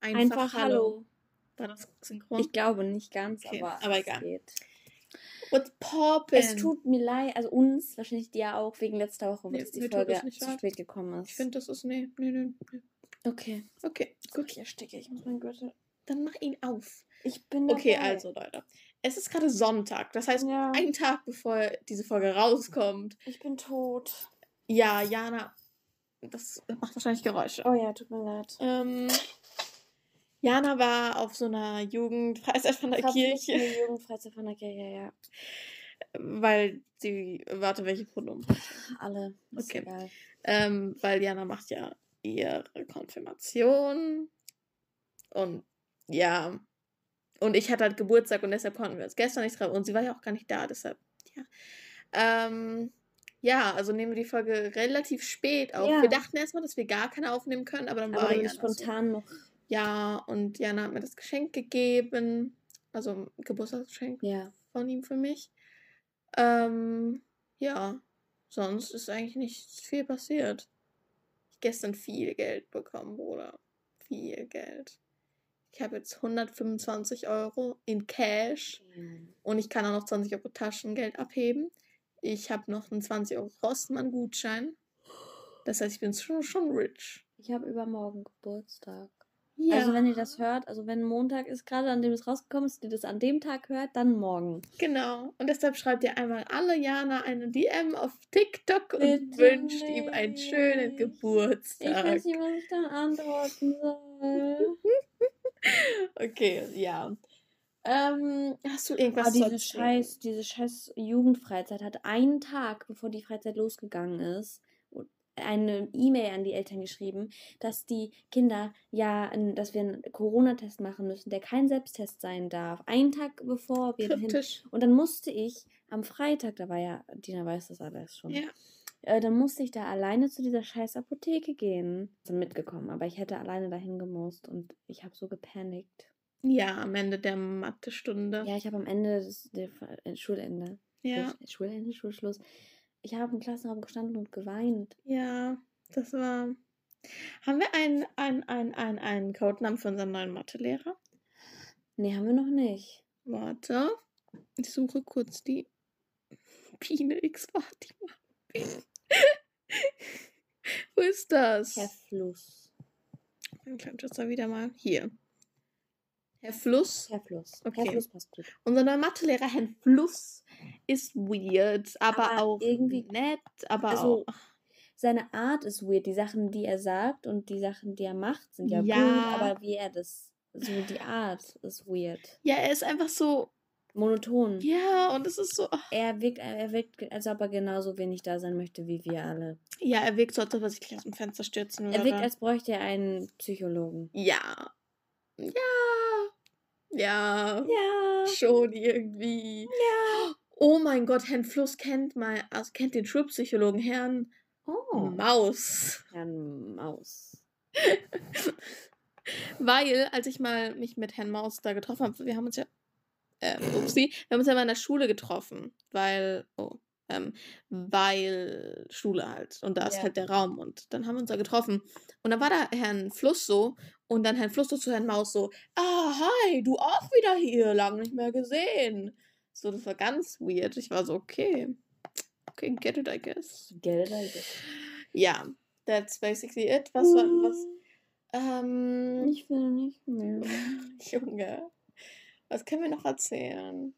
Einfach, Einfach Hallo. Hallo. War das synchron? Ich glaube nicht ganz, Okay, aber, aber es egal. geht. What's poppin'? Es tut mir leid, also uns, wahrscheinlich dir auch, wegen letzter Woche, Nee, dass die Folge zu leid. spät gekommen ist. Ich finde, das ist. Nee, nee, nee. nee. okay. Okay, gut. Gut, hier stecke ich. muss meinen Gürtel. Dann mach ihn auf. Ich bin dabei. Okay, also Leute. Es ist gerade Sonntag. Das heißt, Ja. ein Tag bevor diese Folge rauskommt. Ich bin tot. Ja, Jana. Das macht wahrscheinlich Geräusche. Oh ja, tut mir leid. Ähm, Jana war auf so einer Jugendfreizeit von der Kirche, Jugendfreizeit von der Kirche, ja. weil sie, warte, welche Pronomen? Alle. Okay. Ähm, weil Jana macht ja ihre Konfirmation und ja, und ich hatte halt Geburtstag und deshalb konnten wir uns gestern nicht treffen und sie war ja auch gar nicht da, deshalb, ja. Ähm, ja, also nehmen wir die Folge relativ spät auf. Ja. Wir dachten erstmal, dass wir gar keine aufnehmen können, aber dann Aber war so. spontan noch. Ja, und Jana hat mir das Geschenk gegeben. Also ein Geburtstagsgeschenk Ja. von ihm für mich. Ähm, ja, sonst ist eigentlich nicht viel passiert. Ich hab gestern viel Geld bekommen, Bruder. Viel Geld. Ich habe jetzt 125 Euro in Cash und ich kann auch noch 20 Euro Taschengeld abheben. Ich habe noch einen 20 Euro Rossmann-Gutschein. Das heißt, ich bin schon, schon rich. Ich habe übermorgen Geburtstag. Ja. Also wenn ihr das hört, also wenn Montag ist gerade, an dem es rausgekommen ist, ihr das an dem Tag hört, dann morgen. Genau. Und deshalb schreibt ihr einmal alle Jana eine DM auf TikTok und Bitte wünscht ihm einen schönen nicht. Geburtstag. Ich weiß nicht, was ich dann antworten soll. Okay, ja. Ähm, hast du irgendwas Aber zu diese scheiß, diese scheiß Jugendfreizeit hat einen Tag, bevor die Freizeit losgegangen ist, eine E-Mail an die Eltern geschrieben, dass die Kinder ja, dass wir einen Corona-Test machen müssen, der kein Selbsttest sein darf. Einen Tag bevor wir dahin. Kryptisch. Und dann musste ich am Freitag, da war ja, Dina weiß das alles schon. Ja. Äh, dann musste ich da alleine zu dieser scheiß Apotheke gehen. Bin mitgekommen, aber ich hätte alleine dahin gemusst und ich habe so gepanikt. ja, am Ende der Mathestunde. Ja, ich habe am Ende des der, äh, Schulende. Ja, Schul- Schulende, Schulschluss. Ich habe im Klassenraum gestanden und geweint. ja, das war. Haben wir einen, einen, einen, einen, einen Codenamen für unseren neuen Mathelehrer? Nee, haben wir noch nicht. Warte. Ich suche kurz die Biene X Fatima. Wo ist das? Herr Fluss. Mein Kleinschwester wieder mal. Hier. Herr Fluss. Herr Fluss. Okay. Herr Fluss passt gut. Unser neuer Mathelehrer, Herr Fluss, ist weird, aber, Aber auch irgendwie- nett, aber Also, auch. Seine Art ist weird. Die Sachen, die er sagt und die Sachen, die er macht, sind ja, Ja. gut, aber wie er das. So die Art ist weird. Ja, er ist einfach so. Monoton. Ja, und es ist so. Er wirkt, er wirkt, als ob er genauso wenig da sein möchte wie wir alle. Ja, er wirkt so, als ob er sich gleich aus dem Fenster stürzen würde. Er wirkt, als bräuchte er einen Psychologen. Ja. Ja. Ja. Ja. Schon irgendwie. Ja. Oh mein Gott, Herrn Fluss kennt mal, also kennt den Schulpsychologen Herrn Oh. Maus. Herrn Maus. Weil, als ich mal mich mit Herrn Maus da getroffen habe, wir haben uns ja, äh, upsie, wir haben uns ja mal in der Schule getroffen, weil, oh, ähm, weil Schule halt. Und da ist Ja. halt der Raum. Und dann haben wir uns da getroffen. Und dann war da Herrn Fluss so und dann Herrn Fluss so zu Herrn Maus so, ah, hi, du auch wieder hier, lang nicht mehr gesehen. So, das war ganz weird. Ich war so, okay. Okay, get it, I guess. Geld, also. Ja, that's basically it. Was war, was, ähm, Ich will nicht mehr. Junge, was können wir noch erzählen?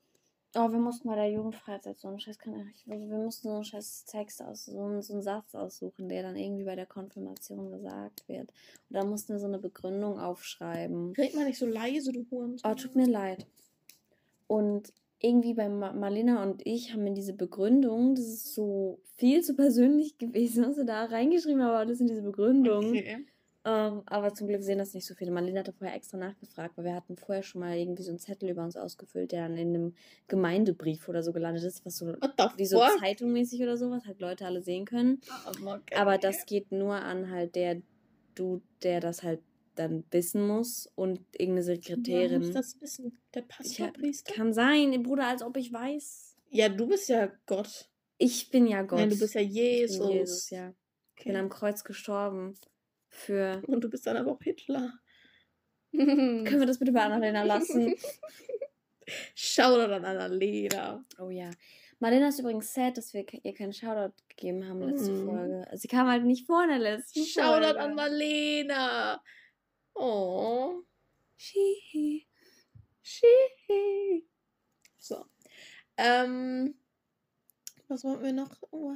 Oh, wir mussten bei der Jugendfreizeit so einen scheiß, ich- wir mussten so einen scheiß Text aus, so einen, so einen Satz aussuchen, der dann irgendwie bei der Konfirmation gesagt wird. Und da mussten wir so eine Begründung aufschreiben. Red mal nicht so leise, du Hurensohn. Oh, tut mir leid. Und irgendwie bei Ma Marlena und ich haben wir diese Begründung, das ist so viel zu persönlich gewesen, was wir da reingeschrieben haben, aber das sind diese Begründungen. Okay. Ähm, aber zum Glück sehen das nicht so viele. Marlene hatte vorher extra nachgefragt, weil wir hatten vorher schon mal irgendwie so einen Zettel über uns ausgefüllt, der dann in einem Gemeindebrief oder so gelandet ist, was so wie so zeitungmäßig oder sowas halt Leute alle sehen können. Okay. Aber das geht nur an halt der Dude, der das halt dann wissen muss und irgendeine Woher muss Sekretärin. das wissen? Der Ich Pastorpriester? kann sein, Bruder, als ob ich weiß. Ja, du bist ja Gott. Ich bin ja Gott. Nein, du bist ja Ich Jesus. bin Jesus, ja. Ich bin Okay. am Kreuz gestorben für Und du bist dann aber auch Hitler. Können wir das bitte bei Annalena lassen? Shoutout an Annalena. Oh ja. Marlena ist übrigens sad, dass wir ihr keinen Shoutout gegeben haben letzte Mhm. Folge. Sie kam halt nicht vor in der letzten Shoutout Folge. an Marlena. Oh. Shihi. Shihi. So. Ähm, was wollten wir noch? Oh.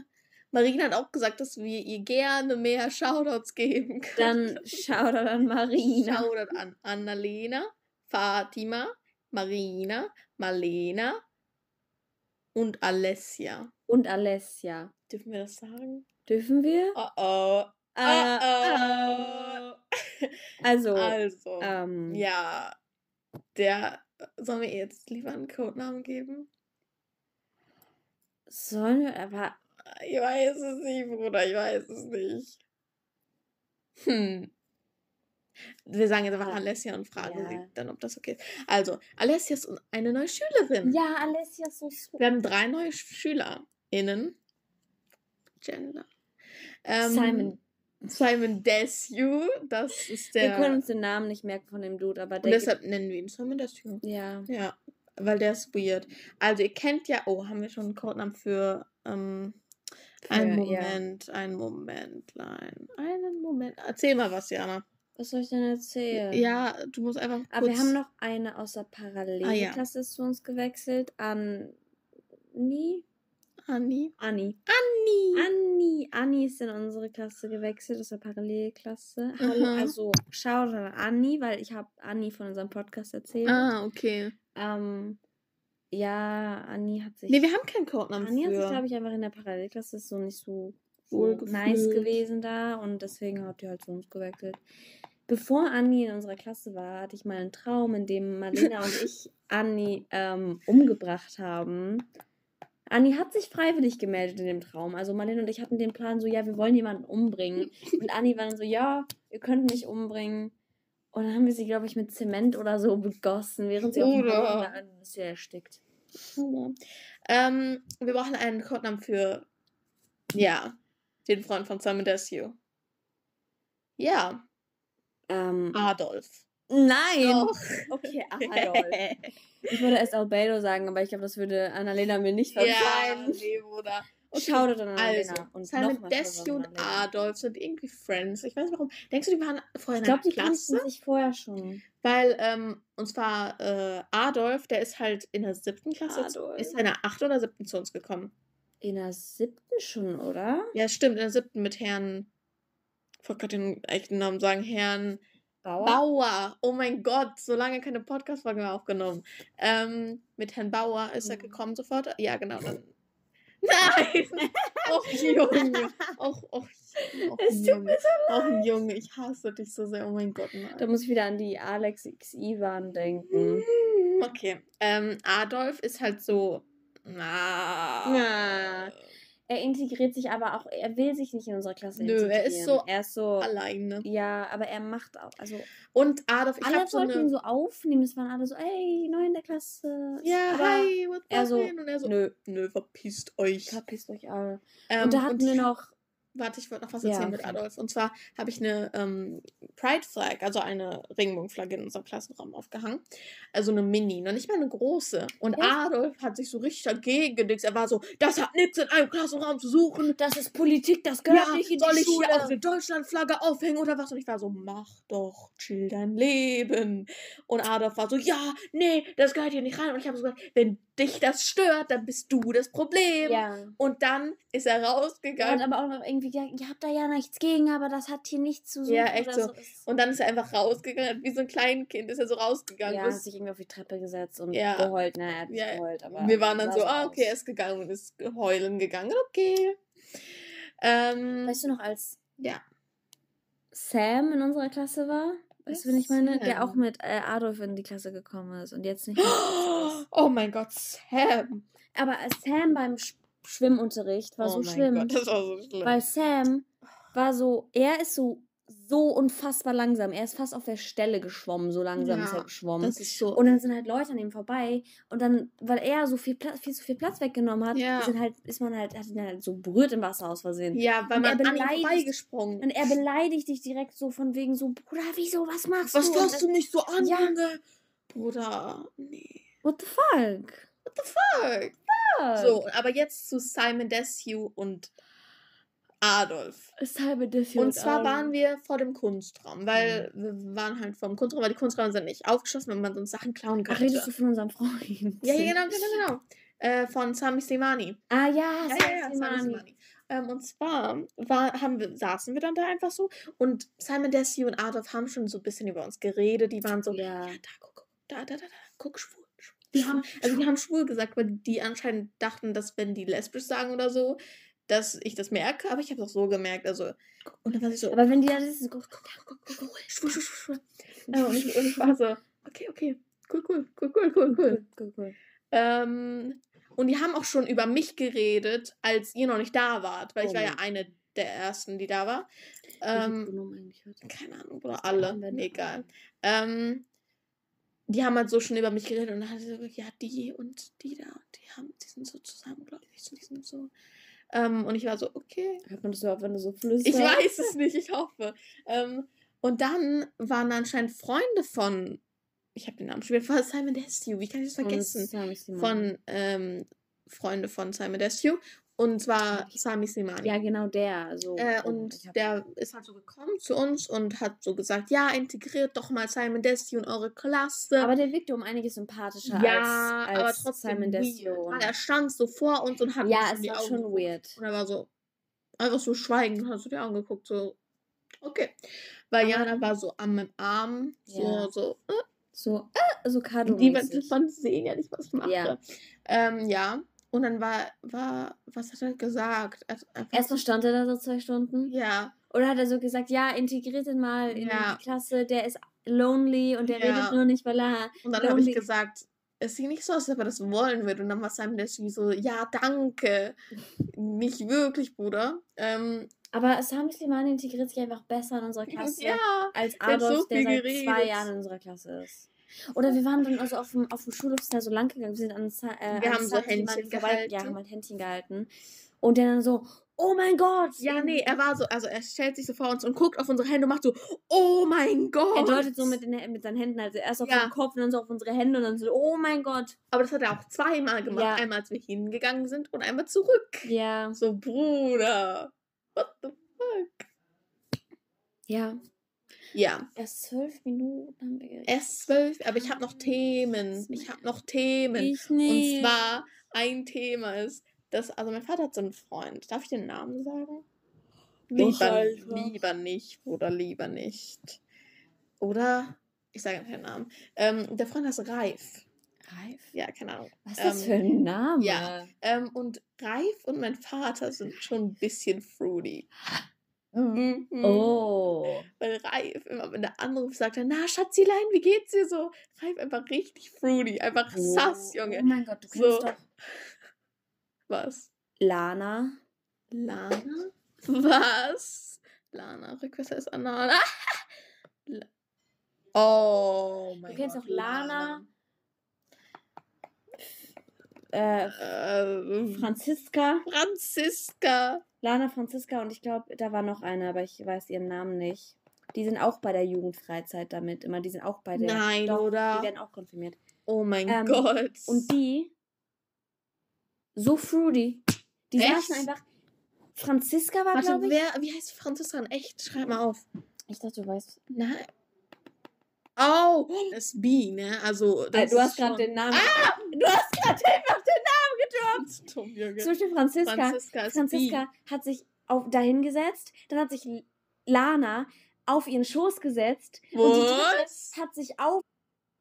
Marina hat auch gesagt, dass wir ihr gerne mehr Shoutouts geben können. Dann Shoutout an Marina. Shoutout an Annalena, Fatima, Marina, Marlena und Alessia. Und Alessia. Dürfen wir das sagen? Dürfen wir? Oh oh. Äh, oh, oh. Also, Also, ähm, ja, der, sollen wir jetzt lieber einen Codenamen geben? sollen wir aber. Ich weiß es nicht, Bruder, ich weiß es nicht. Hm. Wir sagen jetzt einfach Alessia und fragen ja. sie dann, ob das okay ist. Also, Alessia ist eine neue Schülerin. Ja, Alessia ist so super. Wir haben drei neue SchülerInnen. Gender. Ähm, Simon. Simon Desue, das ist der. Wir können uns den Namen nicht merken von dem Dude, aber und der. deshalb nennen wir ihn Simon Desue. ja. Ja, weil der ist weird. Also ihr kennt ja, oh, haben wir schon einen Codenamen für, ähm, einen Für- ja. Moment, einen Momentlein, einen Moment. Erzähl mal was, Jana. Was soll ich denn erzählen? Ja, du musst einfach kurz... Aber wir haben noch eine aus der Ah, Parallelklasse zu uns gewechselt. Anni? Anni. Anni. Anni! Anni. Anni ist in unsere Klasse gewechselt, aus der Parallelklasse. Hallo, Aha. also schaut an Anni, weil ich habe Anni von unserem Podcast erzählt. Ah, okay. Ähm, ja, Anni hat sich. Nee, wir haben keinen Codenamen Anni hat sich, glaube ich, einfach in der Parallelklasse ist so nicht so, so Wohlgefühlt. nice gewesen da und deswegen hat die halt zu uns gewechselt. Bevor Anni in unserer Klasse war, hatte ich mal einen Traum, in dem Marlena und ich Anni ähm, umgebracht haben. Anni hat sich freiwillig gemeldet in dem Traum. Also Marlene und ich hatten den Plan so, ja, wir wollen jemanden umbringen. Und Anni war dann so, ja, ihr könnt mich umbringen. Und dann haben wir sie, glaube ich, mit Zement oder so begossen, während sie auf dem. Boden ist sie erstickt. Ähm, wir brauchen einen Codenamen für, ja, den Freund von Simon Desue. Ja, Ähm, Adolf. nein! Doch. Okay, Adolf. Ich würde erst Albedo sagen, aber ich glaube, das würde Annalena mir nicht verzeihen. Ja, nee, Bruder. Okay, Schau dir dann Also, Annalena. und nochmal Desue und. Adolf sind irgendwie Friends. Ich weiß nicht warum. Denkst du, die waren vorher Ich in glaube, einer die kannten Klasse? sich vorher schon. Weil, ähm, und zwar äh, Adolf, der ist halt in der siebten Klasse, zu- Adolf. ist er in der achten oder siebten zu uns gekommen. In der siebten schon, oder? Ja, stimmt, in der siebten mit Herrn, ich wollte gerade den echten Namen sagen, Herrn Bauer? Bauer. Oh mein Gott, so lange keine Podcast-Folge mehr aufgenommen. Ähm, mit Herrn Bauer ist er Mhm. gekommen sofort. Ja, genau. Dann. Nein! Och, Junge. Och, och, och, Es tut Junge. mir so Och, Junge, ich hasse dich so sehr. Oh mein Gott, nein. Da muss ich wieder an die Alex X Ivan denken. Okay. Ähm, Adolf ist halt so. Na. Ja. Er integriert sich aber auch, er will sich nicht in unserer Klasse Nö, integrieren. er ist so Er ist so. Alleine. Ja, aber er macht auch. Also, Und Adolf, ich alle hab so wollten ihn so aufnehmen. Es waren alle so, ey, neu in der Klasse. Ja, aber hi, what's er so? Und er. Nö, Nö, verpisst euch. verpisst euch alle. Ähm, und da hatten wir ich- noch. Warte, ich wollte noch was Ja, erzählen mit okay. Adolf. Und zwar habe ich eine ähm, Pride Flag, also eine Regenbogenflagge in unserem Klassenraum aufgehangen. Also eine Mini, noch nicht mal eine große. Und Ja. Adolf hat sich so richtig dagegen gedickt. Er war so, das hat nichts in einem Klassenraum zu suchen. Das ist Politik, das Ja, gehört nicht in soll die ich Schule. hier auch eine Deutschlandflagge aufhängen oder was? Und ich war so, mach doch, chill dein Leben. Und Adolf war so, ja, nee, das gehört hier nicht rein. Und ich habe so gesagt, wenn dich das stört, dann bist du das Problem. ja. Und dann ist er rausgegangen. aber auch noch irgendwie gesagt, ihr habt da ja nichts gegen, aber das hat hier nichts zu suchen. Ja, echt so. Ist- Und dann ist er einfach rausgegangen, wie so ein Kleinkind ist er so rausgegangen. Ja, hat sich irgendwie auf die Treppe gesetzt und Ja. geheult. Na, er hat Ja, geheult, aber. wir waren dann so, ah, okay, er ist gegangen und ist heulen gegangen. Okay. Ähm, Weißt du noch, als ja. Sam in unserer Klasse war? Weißt du, wen ich meine? Der auch mit äh, Adolf in die Klasse gekommen ist und jetzt nicht mehr. Oh mein Gott, Sam. Aber Sam beim Sch Schwimmunterricht war oh so mein schlimm. Gott, das war so schlimm. Weil Sam war so, er ist so so unfassbar langsam. Er ist fast auf der Stelle geschwommen, so langsam ist Ja, er geschwommen. Das ist so. Und dann sind halt Leute an ihm vorbei und dann, weil er so viel Platz, viel zu viel Platz weggenommen hat, Ja. sind halt, ist man halt, hat ihn halt so berührt im Wasser aus Versehen. ja, weil Und er man an ihm vorbeigesprungen Und er beleidigt dich direkt so von wegen so, Bruder, wieso, was machst Was du? Und fasst du mich so an, Ja. Junge? Bruder, nee. What the fuck? Fuck. Fuck. So, aber jetzt zu Simon Desue und Adolf. Simon Desue Und zwar waren wir vor dem Kunstraum, weil Mhm. wir waren halt vor dem Kunstraum, weil die Kunstraum sind nicht aufgeschlossen, wenn man uns Sachen klauen Ach, könnte. redest du von unserem Freund? ja, ja, genau, genau, genau. Äh, von Sami Slimani. Ah ja, Ja, Sami ja, ja, Sami Slimani. Ähm, und zwar war, haben wir, saßen wir dann da einfach so und Simon Desue und Adolf haben schon so ein bisschen über uns geredet. Die waren so, Ja. ja, da, guck, guck, da, da, da, da, guck, schwul. Die haben, also die haben schwul gesagt, weil die anscheinend dachten, dass wenn die lesbisch sagen oder so, dass ich das merke, aber ich habe es auch so gemerkt, also und dann war sie so, Aber wenn die da sitzen, guck, guck, guck, guck, guck, schwul, schwul, schwul, und, ich, und ich war so, okay, okay, cool, cool, cool, cool, cool, cool. cool, cool. Ähm, und die haben auch schon über mich geredet, als ihr noch nicht da wart, weil ich Oh war ja Mann. eine der ersten, die da war. Ähm, keine Ahnung, oder alle, egal. Ähm, die haben halt so schon über mich geredet und dann hat sie so, ja, die und die da, die haben, die sind so zusammen, glaube ich, so, die sind so. Ähm, und ich war so, okay. Hört man das überhaupt, wenn du so flüsterst? Ich weiß es nicht, ich hoffe. Ähm, und dann waren anscheinend Freunde von, ich habe den Namen schon wieder, von Simon Desue, wie kann ich das vergessen? Slimani. von ähm, Freunde von Simon Desue. Und zwar Sami Slimani. Ja, genau der. So. Äh, und der ist halt so gekommen zu uns und hat so gesagt, ja, integriert doch mal Simon Desue in eure Klasse. Aber der wirkte um einiges sympathischer ja, als, als aber trotzdem Simon weil er stand so vor uns und hat Ja, uns es in die war schon geguckt. weird. Und er war so, einfach so schweigend und hat so die Augen geguckt, so, okay. Weil Aber- Jana war so am meinem Arm, so, Ja. so, äh, So, äh, so Niemand man sehen ja nicht, was ich mache. Ja. Ähm, ja. Und dann war, war, was hat er gesagt? Er Erstmal stand er da so zwei Stunden. ja, Oder hat er so gesagt, ja, integriert ihn mal in Ja. die Klasse, der ist lonely und der Ja. redet nur nicht, weil er. und dann habe ich gesagt, es sieht nicht so aus, als ob er das wollen würde. Und dann war Simon Desue so, ja, danke. Nicht wirklich, Bruder. Ähm, Aber Sami Slimani integriert sich einfach besser in unsere Klasse ja. als hat so Adolf, der seit geredet. zwei Jahren in unserer Klasse ist. Oder wir waren dann also auf dem, auf dem Schulhof sind da so lang gegangen. Wir sind an, äh, Wir an haben so Händchen vorbei- Ja, gehalten. haben halt Händchen gehalten. Und der dann so, oh mein Gott! Ja, nee, er war so, also er stellt sich so vor uns und guckt auf unsere Hände und macht so, oh mein Gott. Er deutet so mit, den, mit seinen Händen, also erst auf Ja. den Kopf und dann so auf unsere Hände und dann so, oh mein Gott. Aber das hat er auch zweimal gemacht. Ja. Einmal, als wir hingegangen sind und einmal zurück. Ja. So, Bruder. What the fuck? Ja. Ja, Erst zwölf Minuten haben wir geredet. erst zwölf, aber ich habe noch Themen. Ich habe noch Themen. Ich nicht. Und zwar ein Thema ist, dass, also mein Vater hat so einen Freund. Darf ich den Namen sagen? Doch, Lieber, Alter. lieber nicht, oder lieber nicht. Oder, ich sage den Namen. Ähm, der Freund heißt Reif. Reif? Ja, keine Ahnung. Was ist das Ähm, für ein Name? ja. Ähm, und Reif und mein Vater sind schon ein bisschen fruity. Mhm. Oh. Weil Reif immer, wenn der anruft, sagt na Schatzilein, wie geht's dir so? Reif einfach richtig fruity, einfach sass, Junge. Oh mein Gott, du So. kennst doch Was? Lana. Lana? Was? Lana, Rückwässer ist Anna. Oh mein Du kennst Gott. auch Lana. Äh, Äh, Franziska. Franziska. Lana, Franziska und ich glaube, da war noch eine, aber ich weiß ihren Namen nicht. Die sind auch bei der Jugendfreizeit damit immer. Die sind auch bei der. Nein, Doch, oder? Die werden auch konfirmiert. Oh mein Ähm, Gott. Und die. So fruity. Die Echt? saßen einfach. Franziska war, glaube ich. wer, wie heißt Franziska in echt? Schreib mal auf. Ich dachte, du weißt. Nein. Oh, das B, ne? Also, das Äh, du hast gerade den Namen. Du hast gerade einfach den Namen gedroppt. Zum Beispiel Franziska. Franziska Franziska hat sich auf, dahin gesetzt, dann hat sich Lana auf ihren Schoß gesetzt B. und die dritte Was? hat sich auf,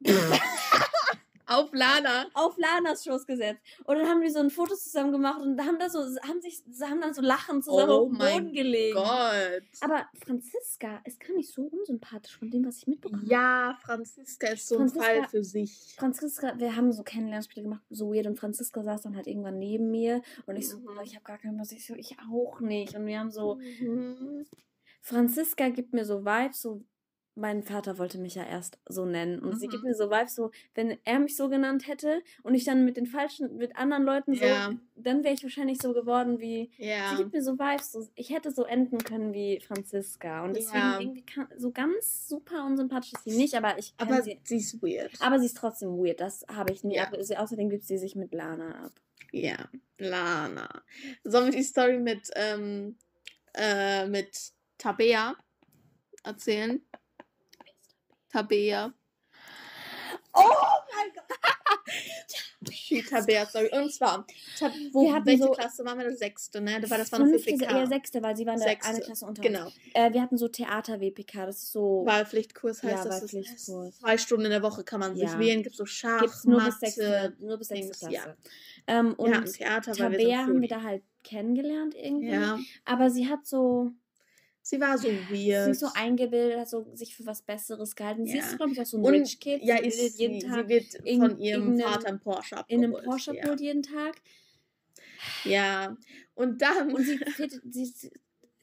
Auf Lana. auf Lanas Schoß gesetzt. Und dann haben die so ein Foto zusammen gemacht und haben da so, haben sich, haben dann so lachend zusammen Oh auf mein Boden gelegen. Gott. Aber Franziska ist gar nicht so unsympathisch von dem, was ich mitbekommen habe. Ja, Franziska ist so ein Franziska- Fall für sich. Franziska, wir haben so Kennenlernspiele gemacht, so weird. Und Franziska saß dann halt irgendwann neben mir. Und ich so, Mhm. "Bruder, ich habe gar keinen was. Ich so, ich auch nicht. Und wir haben so, Mhm. Franziska gibt mir so Vibes, so mein Vater wollte mich ja erst so nennen und sie gibt Mhm. mir so Vibes, so wenn er mich so genannt hätte und ich dann mit den falschen, mit anderen Leuten so, Ja. dann wäre ich wahrscheinlich so geworden wie, sie Ja. gibt mir so Vibes, so, ich hätte so enden können wie Franziska und deswegen Ja. irgendwie kann, so ganz super unsympathisch ist sie nicht, aber ich Aber sie, sie ist weird. aber sie ist trotzdem weird, das habe ich nie, sie, außerdem gibt sie sich mit Lana ab. Ja, Lana. Sollen wir die Story mit, ähm, äh, mit Tabea erzählen? Tabea. Oh mein Gott! Die Tabea-Story. Und zwar, Tab wo, Wir hatten welche so- Klasse waren wir? Das sechste, ne? Das war, das war noch WPK. eher sechste, weil sie waren Sechste, eine Klasse unter Genau. uns. Äh, wir hatten so Theater-WPK, das ist so, Wahlpflichtkurs heißt Ja, das. Wahlpflichtkurs. Zwei Stunden in der Woche kann man sich Ja. wählen. Gibt so Schach, gibt's nur bis Mathe. sechste, nur bis sechste Klasse. ja. Ähm, und Theater, weil wir Tabea so haben wir da halt kennengelernt irgendwie. Ja. Aber sie hat so, Sie war so sie weird. ist so eingebildet, hat so sich für was Besseres gehalten. Sie Ja. ist, glaube ich, auch so ein Und Rich Kid. ja, sie ist sie, jeden sie Tag wird in von ihrem irgendeinem- Vater im Porsche in einem abgeholt. Porsche ja. abgeholt jeden Tag. ja. Und dann. Und sie fittet, sie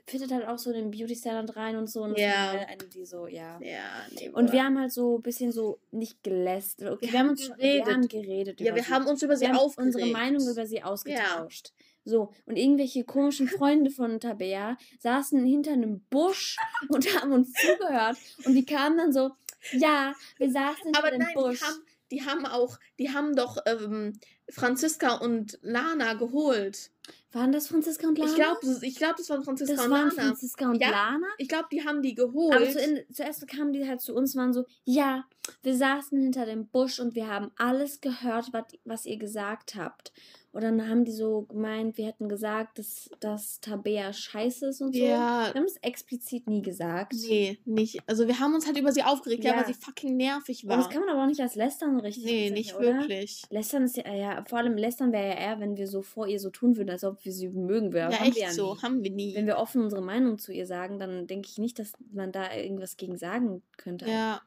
fittet halt auch so in den Beauty-Salon rein und so. Und Ja. eine, die so, ja. ja, nee, Und wir haben halt so ein bisschen so nicht gelästert. Okay, Wir wir, haben uns geredet. Wir haben geredet. Ja, über wir sie. haben uns über sie wir haben aufgeregt. unsere Meinung über sie ausgetauscht. So, und irgendwelche komischen Freunde von Tabea saßen hinter einem Busch und haben uns zugehört. Und die kamen dann so, ja, wir saßen hinter Aber dem nein, die Busch. haben, die haben auch, die haben doch ähm, Franziska und Lana geholt. Waren das Franziska und Lana? Ich glaube, ich glaub, das waren Franziska das und waren Lana. Franziska und Ja, Lana. Ich glaube, die haben die geholt. Aber zu, in, zuerst kamen die halt zu uns, waren so, ja, wir saßen hinter dem Busch und wir haben alles gehört, was, was ihr gesagt habt. Und dann haben die so gemeint, wir hätten gesagt, dass, dass Tabea scheiße ist und so. ja, Wir haben es explizit nie gesagt. nee, nicht. Also wir haben uns halt über sie aufgeregt, ja, Ja. weil sie fucking nervig Und war. das kann man aber auch nicht als Lästern richtig nee, bezeichnen, nicht oder? wirklich. Lästern ist ja, ja, vor allem Lästern wäre ja eher, wenn wir so vor ihr so tun würden, als ob wir sie mögen würden. Ja, haben echt wir ja so. nie. Haben wir nie. Wenn wir offen unsere Meinung zu ihr sagen, dann denke ich nicht, dass man da irgendwas gegen sagen könnte. ja.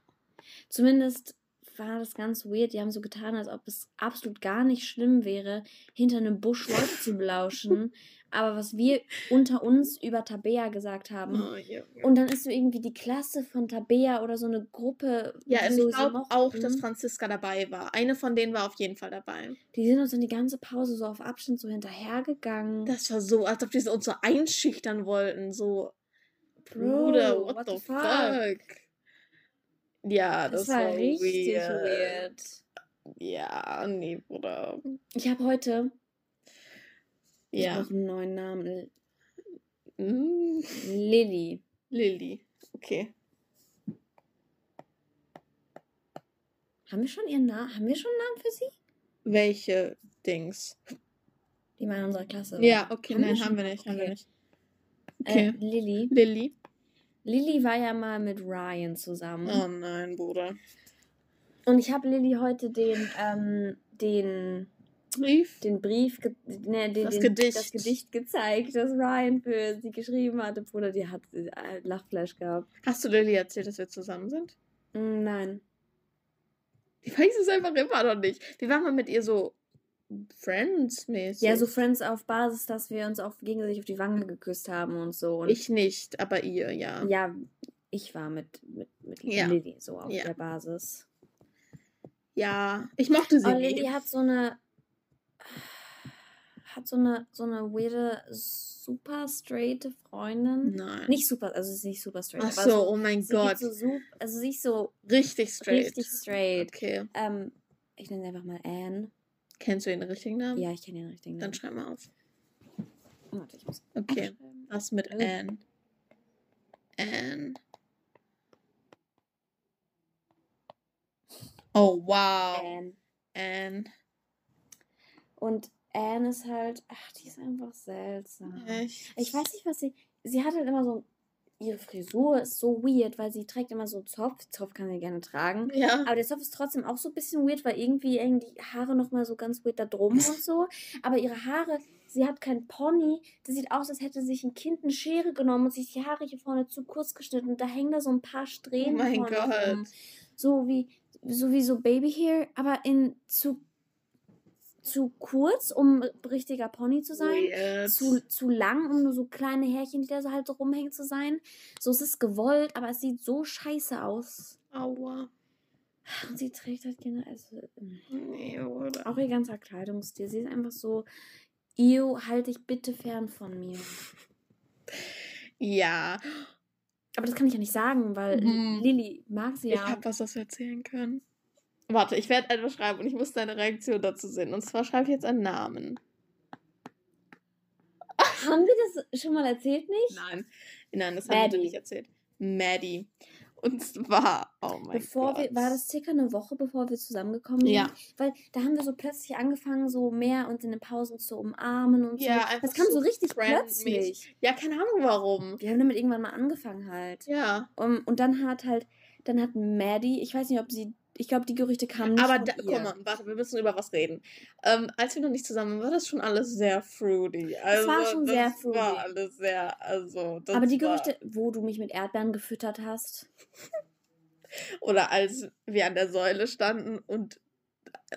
Zumindest war das ganz weird. Die haben so getan, als ob es absolut gar nicht schlimm wäre, hinter einem Busch Leute zu belauschen. Aber was wir unter uns über Tabea gesagt haben. Oh, ja. Und dann ist so irgendwie die Klasse von Tabea oder so eine Gruppe. Ja, und so ich glaube auch, dass Franziska dabei war. Eine von denen war auf jeden Fall dabei. Die sind uns dann die ganze Pause so auf Abstand so hinterhergegangen. Das war so, als ob die uns so einschüchtern wollten. So, Bro, Bruder, what, the fuck? Ja, das, Das, war, richtig weird. weird. Ja, nee, Bruder. Ich habe heute ich Ja. brauche einen neuen Namen. Mm, Lilly. Lilly. Okay. Haben wir schon ihren Namen? Haben wir schon einen Namen für sie? Welche Dings? Die mal in unserer Klasse. war. Ja, okay, Haben wir nein, schon? haben wir nicht, haben wir Okay. nicht. Okay. Äh, Lilly. Lilly. Lilly war ja mal mit Ryan zusammen. Oh nein, Bruder. Und ich habe Lilly heute den, ähm, den, Brief? den Brief, ne, den, Das den, Gedicht. das Gedicht gezeigt, das Ryan für sie geschrieben hatte. Bruder, die hat äh, Lachfleisch gehabt. Hast du Lilly erzählt, dass wir zusammen sind? Mm, Nein. Ich weiß es einfach immer noch nicht. Wir waren mal mit ihr so Friends-mäßig. Ja, so Friends auf Basis, dass wir uns auch gegenseitig auf die Wange geküsst haben und so. Und Ich nicht, aber ihr, ja. ja, ich war mit, mit, mit Ja. Lilly so auf Ja. der Basis. Ja, ich mochte sie Aber nie. Lilly hat so eine hat so eine so eine weirde super straighte Freundin. Nein. Nicht super, also sie ist nicht super straight, Ach aber so, oh mein Gott. so sup, also sie ist so Richtig straight. richtig straight. Okay. Ähm, ich nenne sie einfach mal Anne. Kennst du den richtigen Namen? Ja, ich kenne den richtigen Dann Namen. schreib mal auf. Warte, ich muss Okay. Was mit Äh. Anne? Anne. Oh, wow. Anne. Anne. Und Anne ist halt, ach, die ist einfach seltsam. Echt? Ich weiß nicht, was sie. Sie hat halt immer so. Ihre Frisur ist so weird, weil sie trägt immer so Zopf. Zopf kann sie gerne tragen. Ja. Aber der Zopf ist trotzdem auch so ein bisschen weird, weil irgendwie hängen die Haare nochmal so ganz weird da drum und so. Aber ihre Haare, sie hat kein Pony. Das sieht aus, als hätte sich ein Kind eine Schere genommen und sich die Haare hier vorne zu kurz geschnitten. Und da hängen da so ein paar Oh Strähnen mein vorne Gott. rum. So wie, so wie so Baby Hair, aber in zu zu kurz, um richtiger Pony zu sein. Weird. Zu, zu lang, um nur so kleine Härchen, die da so halt so rumhängen zu sein. So es ist gewollt, aber es sieht so scheiße aus. Aua. Und sie trägt halt gerne, also ähm, Nee, oder? auch ihr ganzer Kleidungsstil. Sie ist einfach so, Io, halt dich bitte fern von mir. Ja, Aber das kann ich ja nicht sagen, weil Mhm. Lilly mag sie ich ja. habe was, was wir erzählen können. Warte, ich werde etwas schreiben und ich muss deine Reaktion dazu sehen. Und zwar schreibe ich jetzt einen Namen. Haben wir das schon mal erzählt nicht? Nein, nein, das haben wir nicht erzählt. Maddie. Und zwar, oh mein Bevor Gott. wir, war das circa eine Woche, bevor wir zusammengekommen sind? Ja. Weil da haben wir so plötzlich angefangen, so mehr uns in den Pausen zu umarmen und Ja, so. einfach Das kam so, so richtig plötzlich. Ja, keine Ahnung warum. Wir haben damit irgendwann mal angefangen halt. Ja. Um, und dann hat halt, dann hat Maddie, ich weiß nicht, ob sie, ich glaube, die Gerüchte kamen nicht Aber von da, ihr. guck mal, warte, wir müssen über was reden. Ähm, als wir noch nicht zusammen waren, war das schon alles sehr fruity. Also, war schon das sehr war fruity. alles sehr, also. Das Aber die war, Gerüchte, wo du mich mit Erdbeeren gefüttert hast, Oder als wir an der Säule standen und.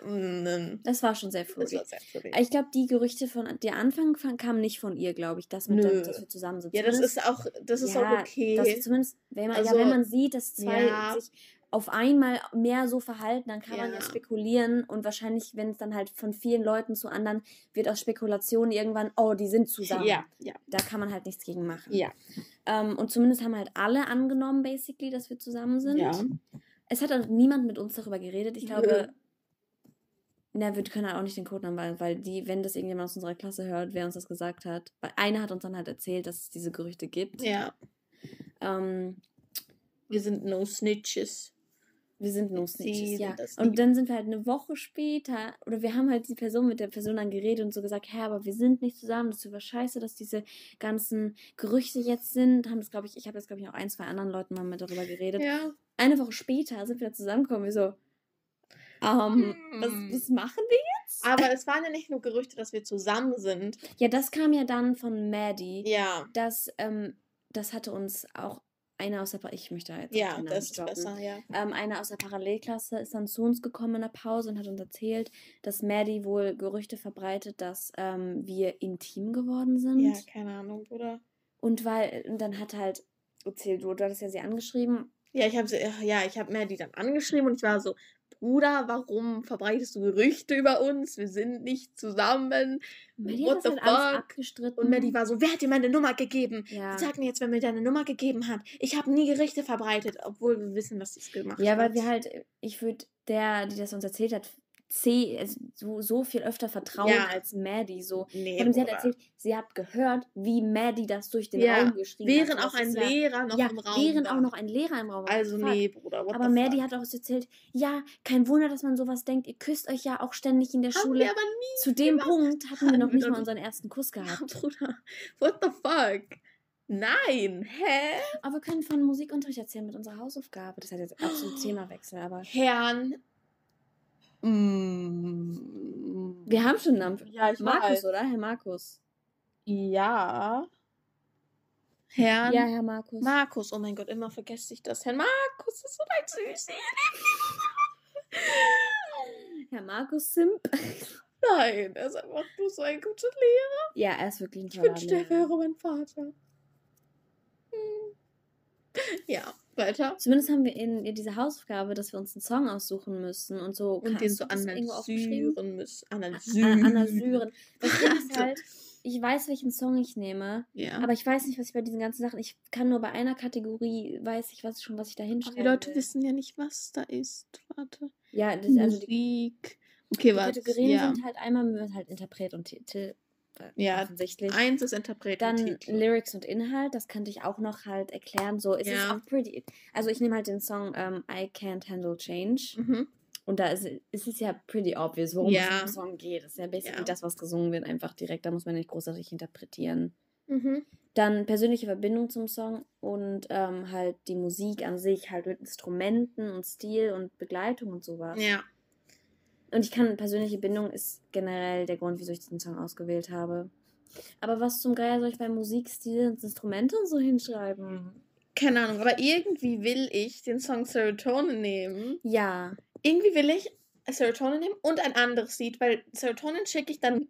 Ähm, das war schon sehr das fruity. war sehr fruity. Ich glaube, die Gerüchte von der Anfang fang- kamen nicht von ihr, glaube ich, dass, mit Nö. dass wir zusammen sind. Ja, das ist auch, das ist ja, auch okay. Das ist zumindest, wenn man, Also, ja, wenn man sieht, dass zwei ja. sich auf einmal mehr so verhalten, dann kann man ja Ja. spekulieren und wahrscheinlich, wenn es dann halt von vielen Leuten zu anderen wird aus Spekulationen irgendwann, oh, die sind zusammen. ja, ja, Da kann man halt nichts gegen machen. ja. Ähm, und zumindest haben halt alle angenommen, basically, dass wir zusammen sind. Ja. Es hat auch niemand mit uns darüber geredet. Ich glaube, na, wir können halt auch nicht den Codenamen, weil, weil die, wenn das irgendjemand aus unserer Klasse hört, wer uns das gesagt hat, weil einer hat uns dann halt erzählt, dass es diese Gerüchte gibt. Ja. Ähm, Wir sind no snitches. Wir sind Sie snitches, ja. Und dann sind wir halt eine Woche später, oder wir haben halt die Person mit der Person dann geredet und so gesagt, hä, aber wir sind nicht zusammen, das ist über scheiße, dass diese ganzen Gerüchte jetzt sind. Haben das, glaube ich, ich habe das, glaube ich, auch ein, zwei anderen Leuten mal mit darüber geredet. Ja. Eine Woche später sind wir zusammengekommen, wir so, ähm, was, Hm. was machen wir jetzt? Aber es waren ja nicht nur Gerüchte, dass wir zusammen sind. Ja, das kam ja dann von Maddie. Ja. Das, ähm, das hatte uns auch einer aus der, Pa- ich möchte da jetzt Ja, das ist droppen. besser, ja. Ähm, einer aus der Parallelklasse ist dann zu uns gekommen in der Pause und hat uns erzählt, dass Maddie wohl Gerüchte verbreitet, dass ähm, wir intim geworden sind. Ja, keine Ahnung, oder? Und weil, und dann hat halt erzählt, du, du hattest ja sie angeschrieben. Ja, ich habe ja, ich habe mir die dann angeschrieben und ich war so, Bruder, warum verbreitest du Gerüchte über uns? Wir sind nicht zusammen. Maddie What hat the fuck? Und Maddie war so, wer hat dir meine Nummer gegeben? ja. Sag mir jetzt, wer mir deine Nummer gegeben hat. Ich habe nie Gerüchte verbreitet, obwohl wir wissen, dass sie es gemacht Ja, hat. weil wir halt, ich würde der, die das uns erzählt hat, C, also so, so viel öfter vertrauen Ja. als Maddie. So. Nee, sie hat erzählt, sie hat gehört, wie Maddie das durch den Ja, Raum geschrien Während hat. auch Das ein ja, Lehrer noch ja, im Raum während war. auch noch ein Lehrer im Raum war. Also Fuck. nee, Bruder. Aber Maddie fuck? hat auch erzählt, ja, kein Wunder, dass man sowas denkt. Ihr küsst euch ja auch ständig in der Haben Schule. wir aber nie. Zu dem gemacht. Punkt hatten wir noch nicht mal unseren ersten Kuss gehabt. Ja, Bruder. What the fuck? Nein. Hä? Aber wir können von Musikunterricht erzählen mit unserer Hausaufgabe. Das hat jetzt absolut Themawechsel, aber Herrn. Mm, wir haben schon einen Namen. Ja, ich Markus, weiß. oder? Herr Markus. Ja. Herrn. Ja, Herr Markus. Markus. Oh mein Gott, immer vergesse ich das. Herrn Markus ist so ein Süßi. Herr Markus Simp. Nein, er ist einfach nur so ein guter Lehrer. Ja, er ist wirklich ein Ich toller wünschte, er Lehrer. wäre mein Vater. Hm. Ja, weiter. Zumindest haben wir in, in dieser Hausaufgabe, dass wir uns einen Song aussuchen müssen und so. Und den so analysieren müssen. An- Analysieren. Analysieren. Das Ding ist halt, ich weiß, welchen Song ich nehme, Ja. aber ich weiß nicht, was ich bei diesen ganzen Sachen. Ich kann nur bei einer Kategorie, weiß ich was schon, was ich da hinschreibe. die Leute wissen ja nicht, was da ist. Warte. Ja, das, also die, Musik. Okay, die warte. Kategorien Ja. sind halt einmal mit halt Interpret und Titel. Äh, Ja, offensichtlich. Eins ist Interpret Dann Titel. Lyrics und Inhalt, das könnte ich auch noch halt erklären. So, es ist Ja. auch pretty. Also ich nehme halt den Song ähm, I Can't Handle Change. Mhm. Und da ist es ist ja pretty obvious, worum Ja. es im Song geht. Das ist ja basically Ja. das, was gesungen wird, einfach direkt. Da muss man nicht großartig interpretieren. Mhm. Dann persönliche Verbindung zum Song und ähm, halt die Musik an sich, halt mit Instrumenten und Stil und Begleitung und sowas. Ja. Und ich kann, persönliche Bindung ist generell der Grund, wieso ich diesen Song ausgewählt habe. Aber was zum Geier soll ich beim Musikstil und Instrumente und so hinschreiben? Keine Ahnung, aber irgendwie will ich den Song Serotonin nehmen. Ja, Irgendwie will ich Serotonin nehmen und ein anderes Lied, weil Serotonin schicke ich dann.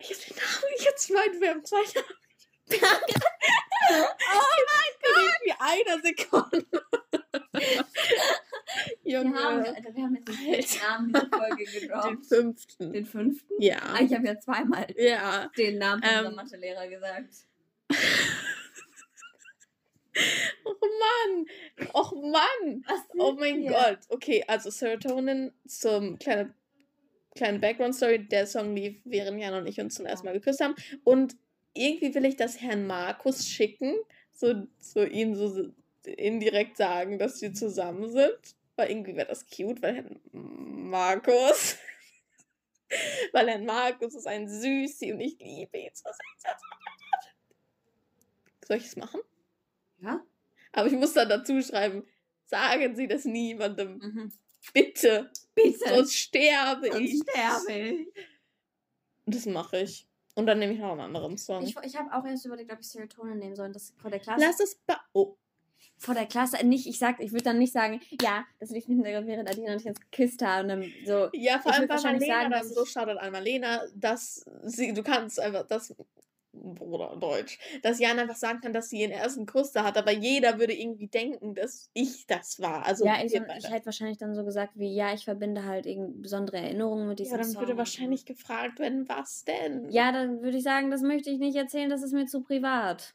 Ich habe den Namen jetzt meinen, wir haben zwei Namen. oh mein Gott! Wie einer Sekunde. Junge. Wir haben, Alter, wir haben jetzt den vierten Namen dieser Folge gedroppt. Den fünften. Den fünften? Ja. Ah, ich habe ja zweimal ja. den Namen Ähm. unserer Mathelehrer gesagt. Oh Mann! Och Mann! Was Oh mein Gott. Okay, also Serotonin zum kleine, kleine Background-Story. Der Song lief, während Jan und ich uns zum ersten Mal geküsst haben. Und irgendwie will ich das Herrn Markus schicken. So, so ihm so so indirekt sagen, dass wir zusammen sind. Weil irgendwie wäre das cute, weil Herrn Markus. weil Herrn Markus ist ein Süßi und ich liebe ihn so sehr. Soll ich es machen? Ja? Aber ich muss dann dazu schreiben, sagen Sie das niemandem. Mhm. Bitte. Bitte. Sonst sterbe Sonst ich. sterbe ich. Das mache ich. Und dann nehme ich noch einen anderen Song. Ich, ich habe auch erst überlegt, ob ich Serotonin nehmen soll. Das vor der Klasse. Lass es bei. Oh. Vor der Klasse nicht. Ich sag, ich würde dann nicht sagen, ja, das liegt Hintergrund, während Adina und ich uns geküsst haben. Und dann so. Ja, vor allem bei Marlena sagen, dann dass so Shoutout an Marlena, dass sie, du kannst einfach das, Bruder, Deutsch, dass Jan einfach sagen kann, dass sie ihren ersten Kuss da hat, aber jeder würde irgendwie denken, dass ich das war. Also ja, ich, ich hätte wahrscheinlich dann so gesagt, wie, ja, ich verbinde halt irgendeine besondere Erinnerungen mit diesem ja, dann Song. würde wahrscheinlich gefragt werden, was denn? Ja, dann würde ich sagen, das möchte ich nicht erzählen, das ist mir zu privat.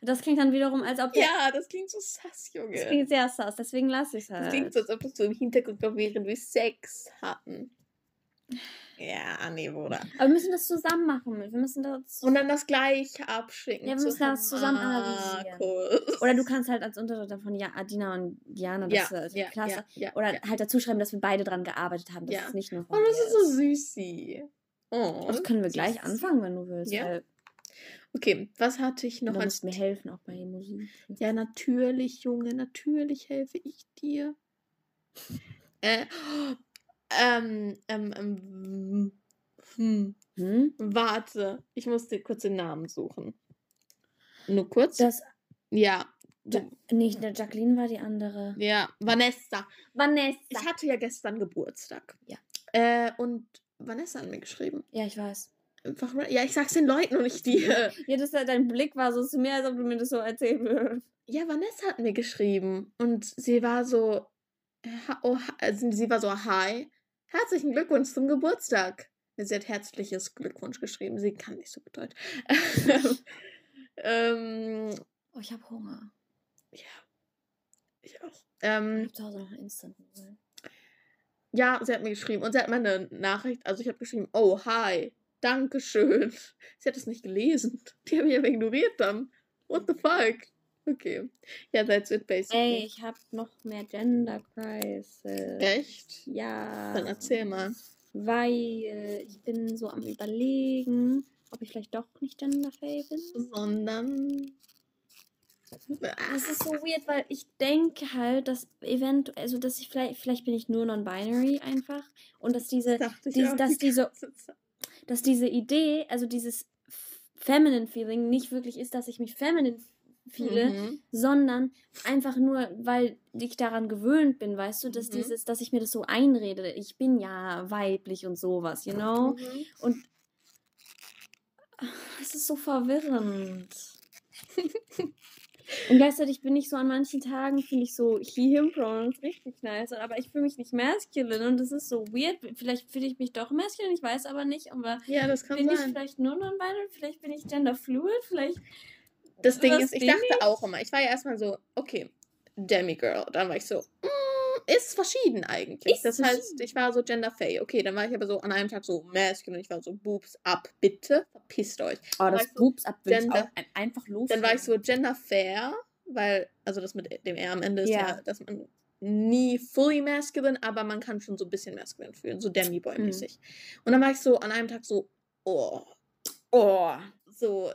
Das klingt dann wiederum, als ob. Ja, das klingt so sass, Junge. Das klingt sehr sass, deswegen lasse ich es halt. Das klingt so, als ob das so im Hintergrund war, während wir Sex hatten. Ja, nee, Bruder. Aber wir müssen das zusammen machen. Wir müssen das. Und dann das gleiche abschicken. Ja, wir müssen das zusammen analysieren. Markus. Oder du kannst halt als Unterricht von ja, Adina und Diana, das ja, ist ja, Klasse. ja, ja, Oder halt dazu schreiben, dass wir beide dran gearbeitet haben. Das ist nicht nur Oh, von das dir ist so süßi. Oh, Das können wir süß. gleich anfangen, wenn du willst. Ja. Weil Okay, was hatte ich noch du musst mir helfen, auch bei Musik. Ja, natürlich, Junge, natürlich helfe ich dir. Äh, ähm, ähm, ähm, hm, Hm? warte, ich muss dir kurz den Namen suchen. Nur kurz? Das, ja, ja, nicht, der Jacqueline war die andere. ja, Vanessa. Vanessa. Ich hatte ja gestern Geburtstag. Ja. Äh, und Vanessa hat mir geschrieben. Ja, ich weiß. Einfach, ja, ich sag's den Leuten und nicht dir. Ja, das, dein Blick war so zu mir, als ob du mir das so erzählen würdest. Ja, Vanessa hat mir geschrieben und sie war so, ha- oh, also sie war so, hi, herzlichen Glückwunsch zum Geburtstag. Sie hat herzliches Glückwunsch geschrieben, sie kann nicht so gut Deutsch. ähm, Oh, ich habe Hunger. ja, ich auch. Ich Ähm, habe zu Hause noch Instant Nudeln. ja, sie hat mir geschrieben und sie hat meine Nachricht, also ich habe geschrieben, oh, hi, Dankeschön. Sie hat es nicht gelesen. Die haben mich aber ignoriert dann. What the fuck? Okay. Ja, that's it basically. Ey, ich habe noch mehr Gender Crisis. Echt? Ja. Dann erzähl mal. Weil ich bin so am überlegen, ob ich vielleicht doch nicht genderfähig bin. sondern. Das ist so weird, weil ich denke halt, dass eventuell, also dass ich vielleicht, vielleicht bin ich nur non-binary einfach und dass diese, dachte ich dies- auch dass die diese-. Dass diese Idee, also dieses feminine Feeling nicht wirklich ist, dass ich mich feminine fühle, Mhm. sondern einfach nur, weil ich daran gewöhnt bin, weißt du, dass Mhm. dieses, dass ich mir das so einrede, ich bin ja weiblich und sowas, you know? Mhm. Und es ist so verwirrend. Und gleichzeitig bin ich so an manchen Tagen, finde ich so he, him pronouns richtig nice, aber ich fühle mich nicht masculine und das ist so weird. Vielleicht fühle ich mich doch masculine, ich weiß aber nicht, aber Ja, das kann bin ich sein. vielleicht nur non-binary, vielleicht bin ich genderfluid, vielleicht Das Ding ist, ich dachte auch immer, ich war ja erstmal so, okay, Demigirl. Dann war ich so, mm, ist verschieden eigentlich. Ist das heißt, verschieden. ich war so genderfay. Okay, dann war ich aber so an einem Tag so masculine. Ich war so, boobs ab, bitte, verpisst euch. Oh, war das ich so Boobs ab will ich Gender- auch ein- einfach los. Dann war ich so genderfair, weil, also das mit dem R am Ende ist ja, Ja. dass man nie fully masculine, aber man kann schon so ein bisschen masculine fühlen, so Demi-Boy-mäßig. Und dann war ich so an einem Tag so, oh, oh. so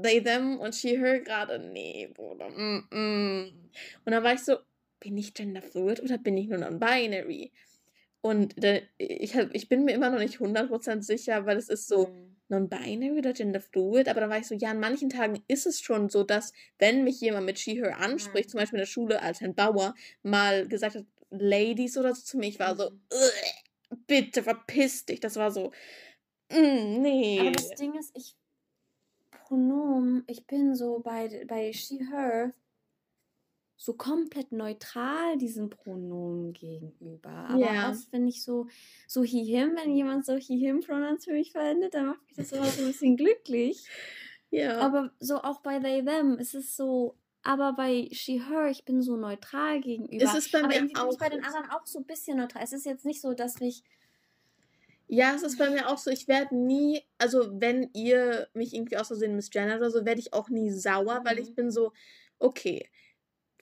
they, them und she, her gerade, nee, Bruder, mm, mm. Und dann war ich so, bin ich genderfluid oder bin ich nur non-binary? Und da, ich, hab, ich bin mir immer noch nicht 100% sicher, weil es ist so, Mhm. non-binary oder genderfluid, aber dann war ich so, ja, an manchen Tagen ist es schon so, dass, wenn mich jemand mit she, her anspricht, Mhm. zum Beispiel in der Schule als Herrn Bauer, mal gesagt hat, Ladies oder so zu mir. Ich war so, Mhm. "Ugh, bitte verpiss dich. Das war so, mm, nee. Aber das Ding ist, ich Pronomen, ich bin so bei, bei she, her so komplett neutral diesem Pronomen gegenüber. Aber Ja. oft, wenn ich so, so he, him, wenn jemand so he, him Pronouns für mich verwendet, dann macht mich das immer so ein bisschen glücklich. ja. Aber so auch bei they, them, es ist so, aber bei she, her, ich bin so neutral gegenüber. Es ist bei aber mir irgendwie bin ich auch bei den anderen auch so ein bisschen neutral. Es ist jetzt nicht so, dass mich, Ja, es ist bei mir auch so, ich werde nie, also wenn ihr mich irgendwie aus Versehen misgendert oder so, werde ich auch nie sauer, weil ich Mhm. bin so, okay,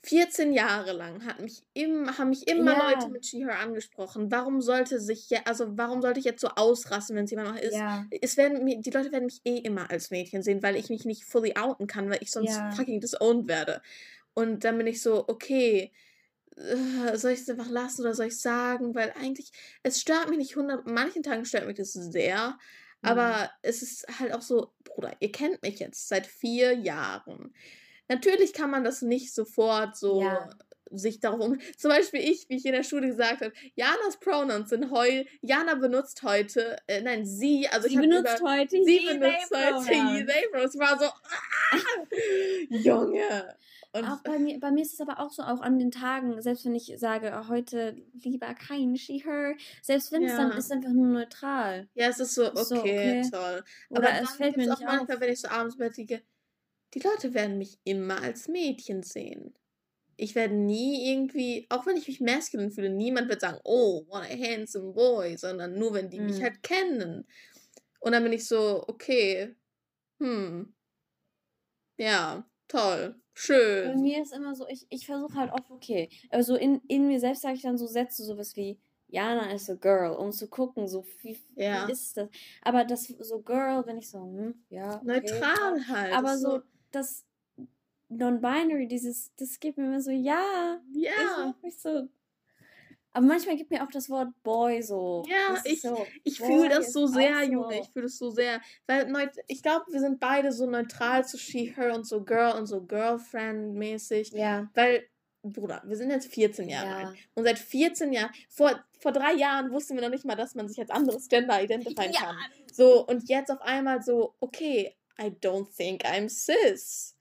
14 Jahre lang hat mich im, haben mich immer Ja. Leute mit She-Her angesprochen. Warum sollte sich, ja, also warum sollte ich jetzt so ausrasten, wenn es jemand noch ist? ja, Es werden, die Leute werden mich eh immer als Mädchen sehen, weil ich mich nicht fully outen kann, weil ich sonst Ja. fucking disowned werde. Und dann bin ich so, okay, äh, soll ich es einfach lassen oder soll ich sagen? Weil eigentlich, es stört mich nicht 100, manchen Tagen stört mich das sehr, Mhm. aber es ist halt auch so, Bruder, ihr kennt mich jetzt seit vier Jahren. Natürlich kann man das nicht sofort so Ja. sich darauf um. Zum Beispiel ich, wie ich in der Schule gesagt habe, Janas Pronouns sind heu. Jana benutzt heute, äh, nein, sie, also sie ich benutzt über, heute sie benutzt heute they Pronouns. Ich war so, ah, Junge. Und Auch bei mir, bei mir ist es aber auch so, auch an den Tagen, selbst wenn ich sage, oh, heute lieber kein she, her, selbst wenn es dann Ja. ist, einfach nur neutral. ja, es ist so, okay, So, okay. toll. Oder Aber es fällt mir nicht auch manchmal, auf. wenn ich so abends Bett liege, die Leute werden mich immer als Mädchen sehen. Ich werde nie irgendwie, auch wenn ich mich masculine fühle, niemand wird sagen, oh, what a handsome boy, sondern nur, wenn die mich Mhm. halt kennen. Und dann bin ich so, okay, hm, ja, toll, Bei schön. mir ist immer so, ich, ich versuche halt oft, okay, also in, in mir selbst sage ich dann so Sätze, sowas wie, Jana is a girl, um zu gucken, so wie, Ja. wie ist das? Aber das so Girl, wenn ich so, hm, ja, okay, Neutral halt. Aber ist so, das Non-Binary, dieses, das gibt mir immer so, ja, ja. ich mach mich so. Aber manchmal gibt mir auch das Wort Boy so. Ja, ich- so, Ich fühle das so sehr, so- Junge. Ich fühle das so sehr. Weil ich glaube, wir sind beide so neutral zu she, her und so Girl und so Girlfriend-mäßig. Ja. Weil, Bruder, wir sind jetzt 14 Jahre Ja. alt. Und seit 14 Jahren, vor, vor drei Jahren wussten wir noch nicht mal, dass man sich als anderes Gender identifizieren Ja. kann. So, und jetzt auf einmal so, okay, I don't think I'm cis.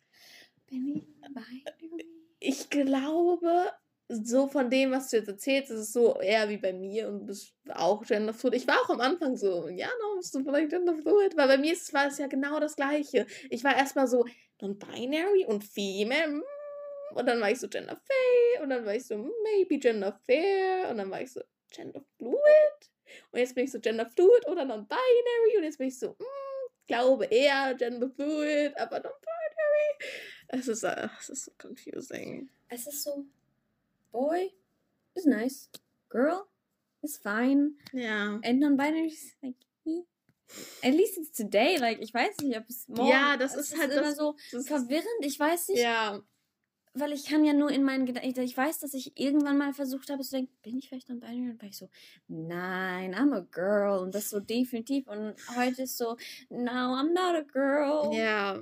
Bin ich binary? Ich glaube, so von dem, was du jetzt erzählst, ist es so eher wie bei mir und bist auch genderfluid. Ich war auch am Anfang so, ja, no, bist du vielleicht genderfluid? Weil bei mir ist, war es ja genau das Gleiche. Ich war erstmal so non-binary und female. mm, Und dann war ich so genderfay und dann war ich so maybe genderfair und dann war ich so genderfluid. Und jetzt bin ich so genderfluid oder non-binary und jetzt bin ich so, mm, glaube eher genderfluid, aber non-binary. Es ist, äh, es ist so confusing. Es ist so, Boy is nice. Girl is fine. Ja. And non-binary is like, eh. At least it's today. Like, ich weiß nicht, ob es morgen. Ja, das es ist halt immer das- so Das ist, verwirrend. Ich weiß nicht, ja. Weil ich kann ja nur in meinen Gedanken. Ich weiß, dass ich irgendwann mal versucht habe zu denken, bin ich vielleicht non-binary? Und war ich so, nein, I'm a girl. Und das so definitiv. Und heute ist so, no, I'm not a girl. Ja.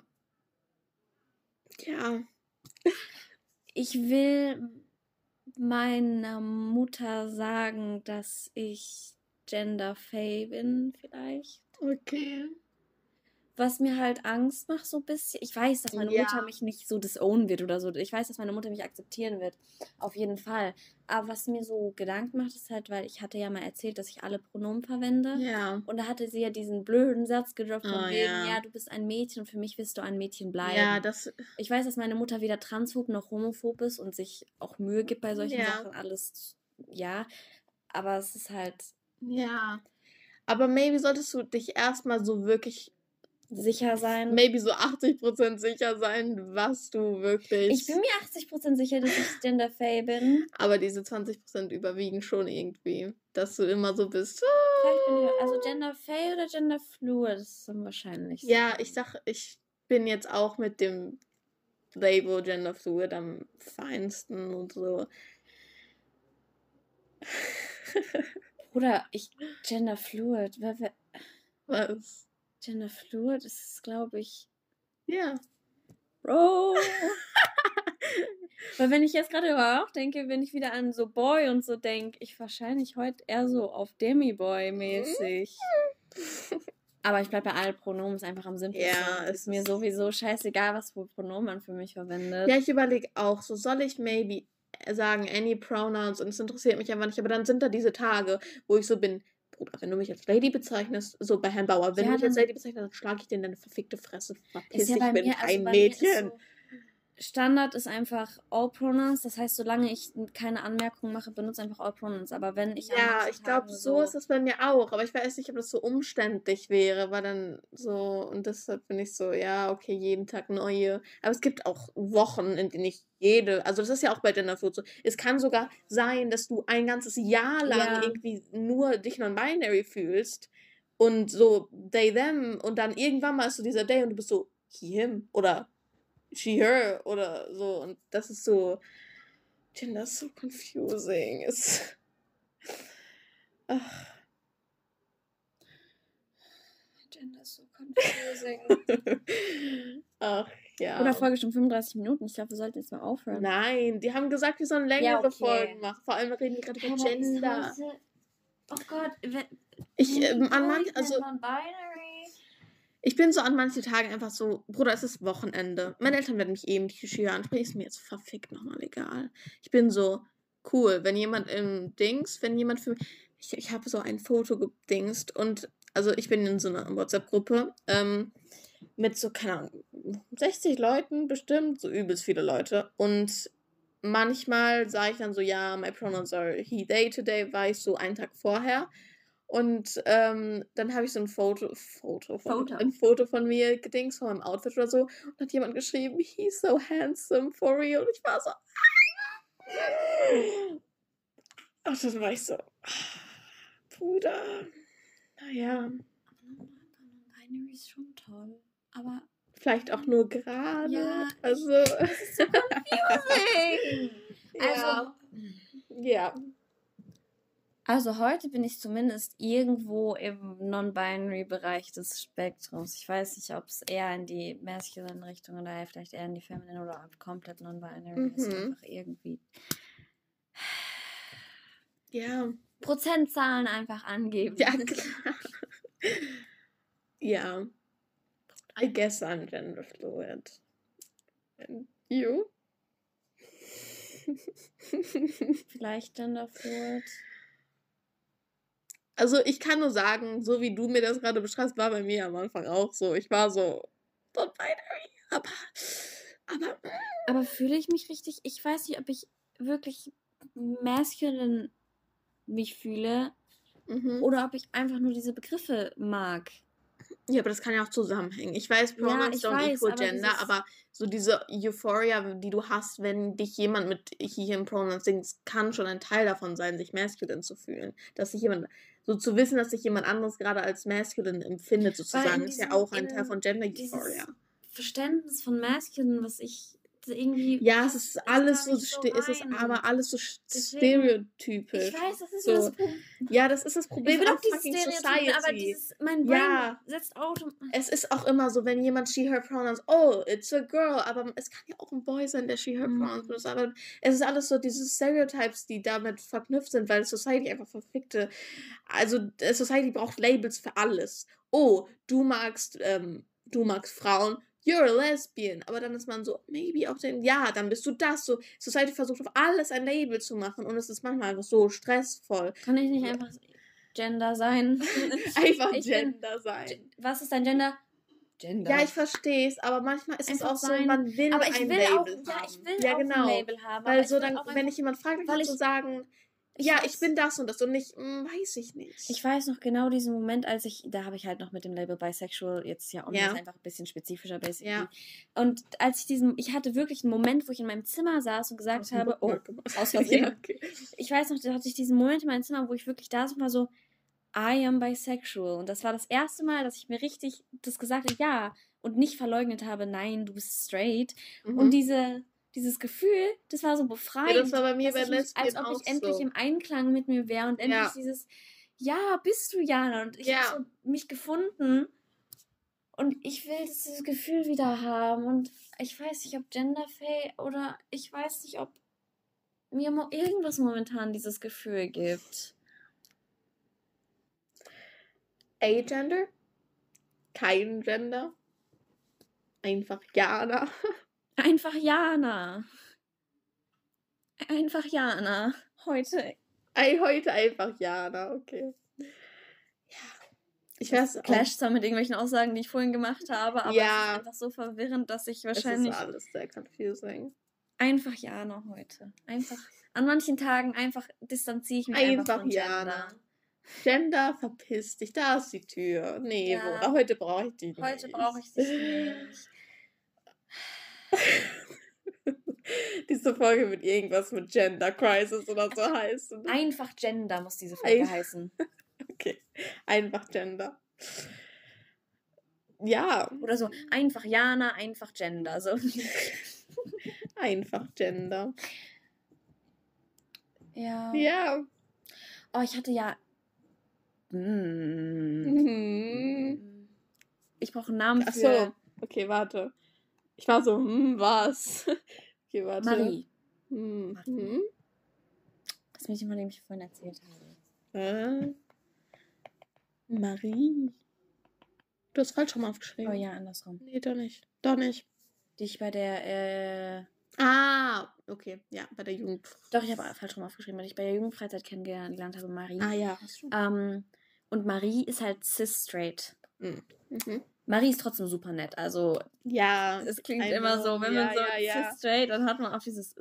Ja. Ich will meiner Mutter sagen, dass ich genderfay bin, vielleicht. Okay. Was mir halt Angst macht, so ein bisschen. Ich weiß, dass meine Ja. Mutter mich nicht so disownen wird oder so. Ich weiß, dass meine Mutter mich akzeptieren wird. Auf jeden Fall. Aber was mir so Gedanken macht, ist halt, weil ich hatte ja mal erzählt, dass ich alle Pronomen verwende. Ja. Und da hatte sie ja diesen blöden Satz gedroppt von Oh, wegen, ja. ja, du bist ein Mädchen und für mich wirst du ein Mädchen bleiben. Ja, das. Ich weiß, dass meine Mutter weder transphob noch homophob ist und sich auch Mühe gibt bei solchen Ja. Sachen. Alles, ja. Aber es ist halt Ja. Aber maybe solltest du dich erstmal so wirklich, sicher sein. maybe so 80% sicher sein, was du wirklich. Ich bin mir 80% sicher, dass ich genderfay bin. aber diese 20% überwiegen schon irgendwie. Dass du immer so bist. Vielleicht bin ich, also genderfay oder genderfluid ist am wahrscheinlichsten. Ja, ich sag, ich bin jetzt auch mit dem Label Gender Fluid am feinsten und so. Oder ich genderfluid. Wer, wer, Was? genderfluid ist, glaube ich. Ja. Bro. Weil wenn ich jetzt gerade darüber nachdenke, wenn ich wieder an so Boy und so denke, ich wahrscheinlich heute eher so auf Demi-Boy-mäßig. Aber ich bleibe bei all Pronomen, ist einfach am simpelsten. Ja, ist mir sowieso scheißegal, was für Pronomen man für mich verwendet. Ja, ich überlege auch, so soll ich maybe sagen any pronouns und es interessiert mich einfach nicht, aber dann sind da diese Tage, wo ich so bin, Bruder, wenn du mich als Lady bezeichnest, so bei Herrn Bauer, wenn Ja, du mich als Lady bezeichnest, dann schlage ich dir in deine verfickte Fresse. Verpiss ja dich, ich bin also kein ist Mädchen. so, Standard ist einfach All Pronouns. Das heißt, solange ich keine Anmerkungen mache, benutze einfach All Pronouns. Aber wenn ich Ja, ich glaube, Tagen so ist es bei mir auch. Aber ich weiß nicht, ob das so umständlich wäre, weil dann so, und deshalb bin ich so, ja, okay, jeden Tag neue. Aber es gibt auch Wochen, in denen ich jede, also das ist ja auch bei Dinner Food so. Es kann sogar sein, dass du ein ganzes Jahr lang Ja. irgendwie nur dich non-binary fühlst und so they, them und dann irgendwann mal ist so dieser Day und du bist so he, him oder she, her oder so und das ist so, Gender ist so confusing. Es, ach. Gender ist so confusing. Ach, ja. Oder Folge schon 35 Minuten. Ich glaube, wir sollten jetzt mal aufhören. Nein, die haben gesagt, wir sollen längere Ja, okay. Folgen machen. Vor allem reden wir gerade über ist Gender. Oh Gott, wenn, Ich, ähm, an manch, also. Ich bin so an manchen Tagen einfach so, Bruder, es ist Wochenende. Meine Eltern werden mich eben die Schüler ansprechen, ist mir jetzt verfickt nochmal egal. Ich bin so, cool, wenn jemand im Dings, wenn jemand für mich, ich, ich habe so ein Foto gedingst und, also ich bin in so einer WhatsApp-Gruppe, ähm, mit so, keine Ahnung, 60 Leuten bestimmt, so übelst viele Leute. Und manchmal sage ich dann so, ja, my pronouns are he, they today, war ich so einen Tag vorher. Und ähm, dann habe ich so ein Foto, Foto, von, Foto. ein Foto von mir gedings, von meinem Outfit oder so. Und hat jemand geschrieben, he's so handsome for real. Und ich war so, Ach, dann war ich so, Bruder, naja, Non-Binary ist schon toll. Aber vielleicht auch nur gerade. Ja, also, das ist so confusing. ja. ja. Also heute bin ich zumindest irgendwo im Non-Binary-Bereich des Spektrums. Ich weiß nicht, ob es eher in die masculine Richtung oder vielleicht eher in die feminine oder komplett Non-Binary ist. Mhm. Einfach irgendwie Ja, Prozentzahlen einfach angeben. ja, klar. ja. I guess I'm gender fluid. And you? Vielleicht genderfluid. Also ich kann nur sagen, so wie du mir das gerade beschreibst, war bei mir am Anfang auch so. Ich war so not binary, aber aber Aber fühle ich mich richtig? Ich weiß nicht, ob ich wirklich masculine mich fühle mhm. oder ob ich einfach nur diese Begriffe mag. ja, aber das kann ja auch zusammenhängen. Ich weiß, Pronouns ich don't weiß, equal aber gender, aber so diese Euphoria, die du hast, wenn dich jemand mit he, him Pronouns singt, kann schon ein Teil davon sein, sich masculine zu fühlen. Dass sich jemand, so zu wissen, dass sich jemand anderes gerade als masculine empfindet, sozusagen, ist ja auch ein in Teil von Gender Euphoria. Verständnis von masculine, was ich irgendwie. Ja, es ist alles so, so es ist aber alles so Deswegen- stereotypisch. Ich weiß, das ist so. das Problem. Ja, das ist das Ich Problem an auch fucking Stereotypen, aber Society. dieses, mein Brain Ja. setzt Auto. es ist auch immer so, wenn jemand she, her pronouns, oh, it's a girl, aber es kann ja auch ein Boy sein, der she, her Mhm. pronouns benutzt, aber es ist alles so diese Stereotypes, die damit verknüpft sind, weil Society einfach verfickte, also äh, Society braucht Labels für alles. Oh, du magst, ähm, du magst Frauen, you're a lesbian, aber dann ist man so, maybe auch den, ja, dann bist du das, so, Society versucht auf alles ein Label zu machen und es ist manchmal einfach so stressvoll. Kann ich nicht einfach Gender sein? Einfach Ich bin- Gender sein. Was ist dein Gender? Gender. Ja, ich verstehe es, aber manchmal ist es Einfach auch so, sein. man will aber ich ein will Label auch, haben. ja, ich will ja, auch genau. ein Label haben. Weil so dann, auch wenn ich jemand dann weil kannst du sagen, ja, ich bin das und das und nicht, hm, weiß ich nicht. Ich weiß noch genau diesen Moment, als ich, da habe ich halt noch mit dem Label bisexual, jetzt ja, um Ja. das einfach ein bisschen spezifischer basically. Ja. Und als ich diesen, ich hatte wirklich einen Moment, wo ich in meinem Zimmer saß und gesagt Aus dem habe, oh, aus Versehen. ja, okay. ich weiß noch, da hatte ich diesen Moment in meinem Zimmer, wo ich wirklich da saß und war so, I am bisexual. Und das war das erste Mal, dass ich mir richtig das gesagt habe, ja, und nicht verleugnet habe, nein, du bist straight. Mhm. Und diese, dieses Gefühl, das war so befreiend. ja, das war bei mir bei dass ich mich, Lesbien als ob ich endlich so. im Einklang mit mir wäre und endlich Ja. dieses, ja, bist du Jana. Und ich Ja. habe so mich gefunden. Und ich will dieses Gefühl wieder haben. Und ich weiß nicht, ob Genderfay oder ich weiß nicht, ob mir irgendwas momentan dieses Gefühl gibt. A-Gender? Kein Gender? Einfach Jana. Einfach Jana. Einfach Jana. Heute. Ei, heute einfach Jana, okay. Ja. Ich Das weiß auch. clasht zwar mit irgendwelchen Aussagen, die ich vorhin gemacht habe, aber Ja. es ist einfach so verwirrend, dass ich Es wahrscheinlich ist alles sehr confusing. einfach Jana heute. Einfach. An manchen Tagen einfach distanziere ich mich einfach, Einfach von Jana. Gender. Verpiss dich, da ist die Tür. Nee, Ja. Bora, heute brauche ich dich nicht. Heute brauche ich dich nicht. Diese Folge wird irgendwas mit Gender Crisis oder so heißen. Einfach Gender muss diese Folge Ein- heißen. Okay, einfach Gender. Ja, Oder so, einfach Jana, einfach Gender. So. einfach Gender. Ja. Ja. Oh, ich hatte ja. Hm. Mhm. Ich brauche einen Namen Ach für so, okay, warte. Ich war so, hm, was? Okay, warte. Marie. Hm, hm. Das Mädchen, von dem ich vorhin erzählt habe. Äh, Marie. Du hast falsch rum aufgeschrieben. Oh ja, andersrum. Nee, doch nicht. Doch nicht. Die ich bei der, äh, Ah, okay. Ja, bei der Jugend. doch, ich habe falsch rum aufgeschrieben, weil ich bei der Jugendfreizeit kennengelernt habe, Marie. Ah ja. Ähm, und Marie ist halt cis-straight. Mhm. Marie ist trotzdem super nett. Also, Ja. es klingt immer so, wenn ja, man so ja, ja. cis-straight, dann hat man auch dieses,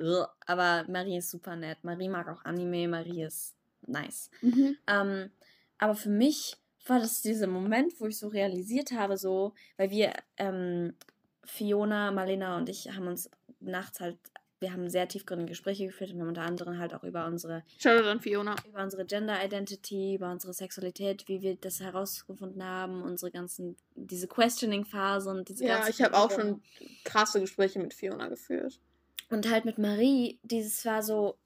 aber Marie ist super nett. Marie mag auch Anime, Marie ist nice. Mhm. Ähm, aber für mich war das dieser Moment, wo ich so realisiert habe, so, weil wir, ähm, Fiona, Marlena und ich haben uns nachts halt, wir haben sehr tiefgründige Gespräche geführt und wir haben unter anderem halt auch über unsere, dann, Fiona. über unsere Gender Identity, über unsere Sexualität, wie wir das herausgefunden haben, unsere ganzen, diese Questioning-Phase und diese Ja, ich habe auch schon krasse Gespräche mit Fiona geführt. Und halt mit Marie, dieses war so,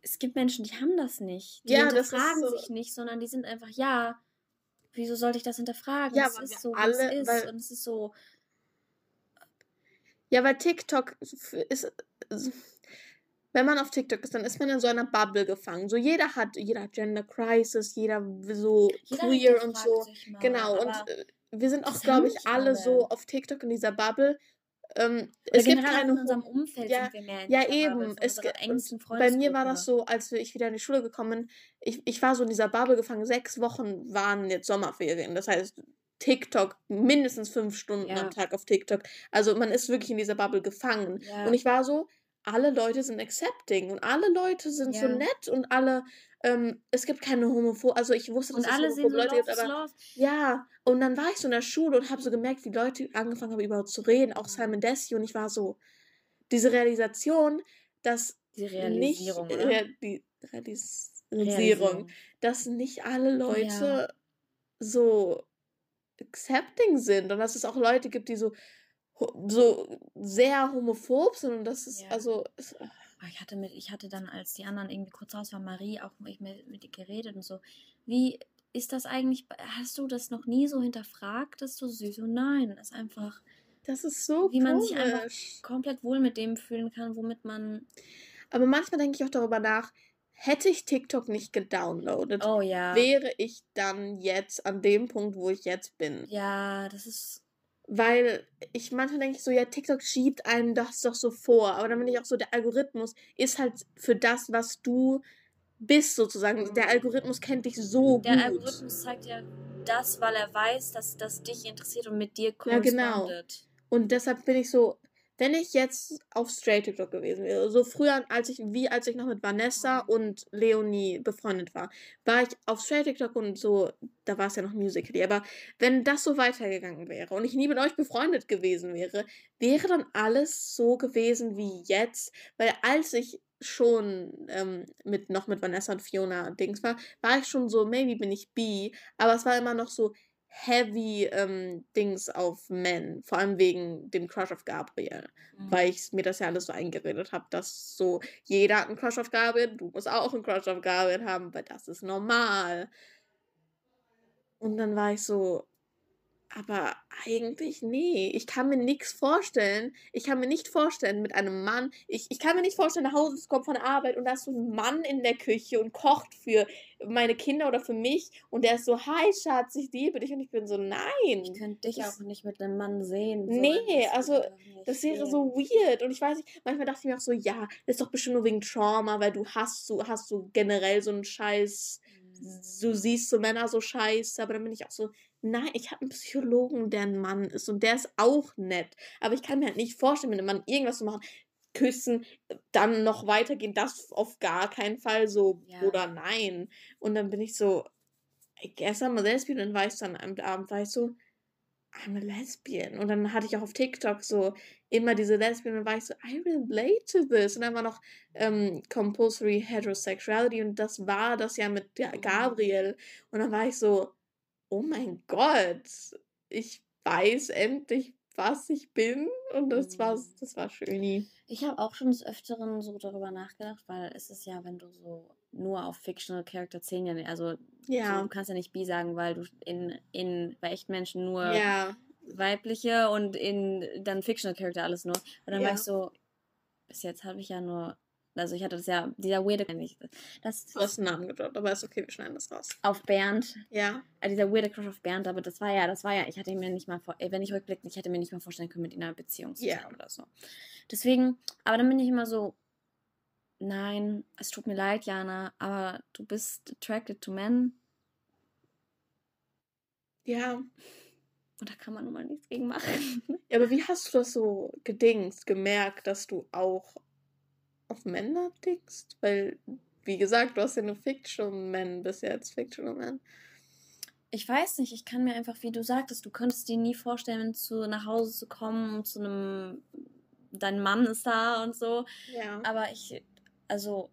es gibt Menschen, die haben das nicht. Die Ja, hinterfragen so- sich nicht, sondern die sind einfach, ja, wieso sollte ich das hinterfragen? Ja, es ist so, alle- es ist. Und es ist so, Ja, weil TikTok ist. Wenn man auf TikTok ist, dann ist man in so einer Bubble gefangen. So jeder hat, jeder hat Gender Crisis, jeder so jeder queer und so. mal, Genau, und äh, wir sind auch, glaube ich, alle alle. so auf TikTok in dieser Bubble. Ähm, es gibt keine in unserem Umfeld ja, sind wir mehr Ja, eben. Es, bei mir war das so, als ich wieder in die Schule gekommen bin, ich, ich war so in dieser Bubble gefangen. Sechs Wochen waren jetzt Sommerferien. Das heißt, TikTok, mindestens fünf Stunden Ja. am Tag auf TikTok. Also man ist wirklich in dieser Bubble gefangen. Ja. Und ich war so, alle Leute sind accepting und alle Leute sind so Ja. nett und alle, ähm, es gibt keine Homophobe, also ich wusste, dass und es alle sehen so Leute Love gibt, aber Love. ja, und dann war ich so in der Schule und habe so gemerkt, wie Leute angefangen haben, überhaupt zu reden, auch Simon Desio und ich war so, diese Realisation, dass Die nicht, Realisierung, oder? Rea die Realis Realisierung, Realisierung. dass nicht alle Leute Ja. so accepting sind und dass es auch Leute gibt, die so so sehr homophob sind und das ist Ja. also es, Aber Ich hatte, mit, ich hatte dann, als die anderen irgendwie kurz raus waren, Marie auch ich mit, mit ihr geredet und so. Wie ist das eigentlich? Hast du das noch nie so hinterfragt? Das ist so süß. Und nein, das ist einfach, das ist so wie man sich einfach komisch. komplett wohl mit dem fühlen kann, womit man. Aber manchmal denke ich auch darüber nach, hätte ich TikTok nicht gedownloadet, Oh ja. wäre ich dann jetzt an dem Punkt, wo ich jetzt bin. Ja, das ist. Weil ich manchmal denke ich so, ja, TikTok schiebt einem das doch so vor. Aber dann bin ich auch so, der Algorithmus ist halt für das, was du bist, sozusagen. Der Algorithmus kennt dich so Der gut. Algorithmus zeigt ja das, weil er weiß, dass das dich interessiert und mit dir Ja, genau. korrespondet. Und deshalb bin ich so, wenn ich jetzt auf Straight TikTok gewesen wäre, so früher, als ich, wie als ich noch mit Vanessa und Leonie befreundet war, war ich auf Straight TikTok und so, da war es ja noch Musical.ly, aber wenn das so weitergegangen wäre und ich nie mit euch befreundet gewesen wäre, wäre dann alles so gewesen wie jetzt, weil als ich schon ähm, mit noch mit Vanessa und Fiona Dings war, war ich schon so, maybe bin ich bi, aber es war immer noch so heavy ähm, Dings auf Men, vor allem wegen dem Crush auf Gabriel, Mhm. weil ich mir das ja alles so eingeredet habe, dass so jeder hat einen Crush auf Gabriel, du musst auch einen Crush auf Gabriel haben, weil das ist normal. Und dann war ich so, Aber eigentlich, nee. Ich kann mir nichts vorstellen. Ich kann mir nicht vorstellen, mit einem Mann. Ich, ich kann mir nicht vorstellen, nach Hause zu kommen von der Arbeit und da ist so ein Mann in der Küche und kocht für meine Kinder oder für mich. Und der ist so, hi Schatz, ich liebe dich. Und ich bin so, nein. Ich könnte dich das, auch nicht mit einem Mann sehen. So nee, also das wäre so weird. Und ich weiß nicht, manchmal dachte ich mir auch so, ja, das ist doch bestimmt nur wegen Trauma, weil du hast so, hast so generell so einen Scheiß. Mhm. Du siehst so Männer so scheiße, aber dann bin ich auch so, nein, ich habe einen Psychologen, der ein Mann ist und der ist auch nett. Aber ich kann mir halt nicht vorstellen, mit einem Mann irgendwas zu machen. Küssen, dann noch weitergehen, das auf gar keinen Fall so ja. oder nein. Und dann bin ich so, I guess I'm a lesbian. Und dann war ich dann am Abend, war ich so, I'm a lesbian. Und dann hatte ich auch auf TikTok so immer diese Lesbian und war ich so, I relate to this. Und dann war noch ähm, Compulsory Heterosexuality und das war das ja mit ja, Gabriel. Und dann war ich so, oh mein Gott, ich weiß endlich, was ich bin. Und das war, mhm. das war schön. Ich habe auch schon des Öfteren so darüber nachgedacht, weil es ist ja, wenn du so nur auf Fictional Character zählen ja, also ja. du kannst ja nicht bi sagen, weil du in, in bei echten Menschen nur ja. weibliche und in dann Fictional Character alles nur. Und dann ja. war ich so, bis jetzt habe ich ja nur also ich hatte das ja, dieser weirde, das Du hast einen Namen gedroppt, aber ist okay, wir schneiden das raus. Auf Bernd. Ja. Äh, dieser weirde Crush auf Bernd, aber das war ja, das war ja, ich hatte mir nicht mal vor, wenn ich rückblicke, ich hätte mir nicht mal vorstellen können, mit ihm eine Beziehung zu yeah. oder so. Deswegen, aber dann bin ich immer so, nein, es tut mir leid, Jana, aber du bist attracted to men. Ja. Und da kann man nun mal nichts gegen machen. Ja, aber wie hast du das so gedingst, gemerkt, dass du auch auf Männer tickst? Weil, wie gesagt, du hast ja nur Fictional Men bis jetzt, Fictional Men. Ich weiß nicht, ich kann mir einfach, wie du sagtest, du könntest dir nie vorstellen, zu, nach Hause zu kommen und zu einem, dein Mann ist da und so. Ja. Aber ich, also,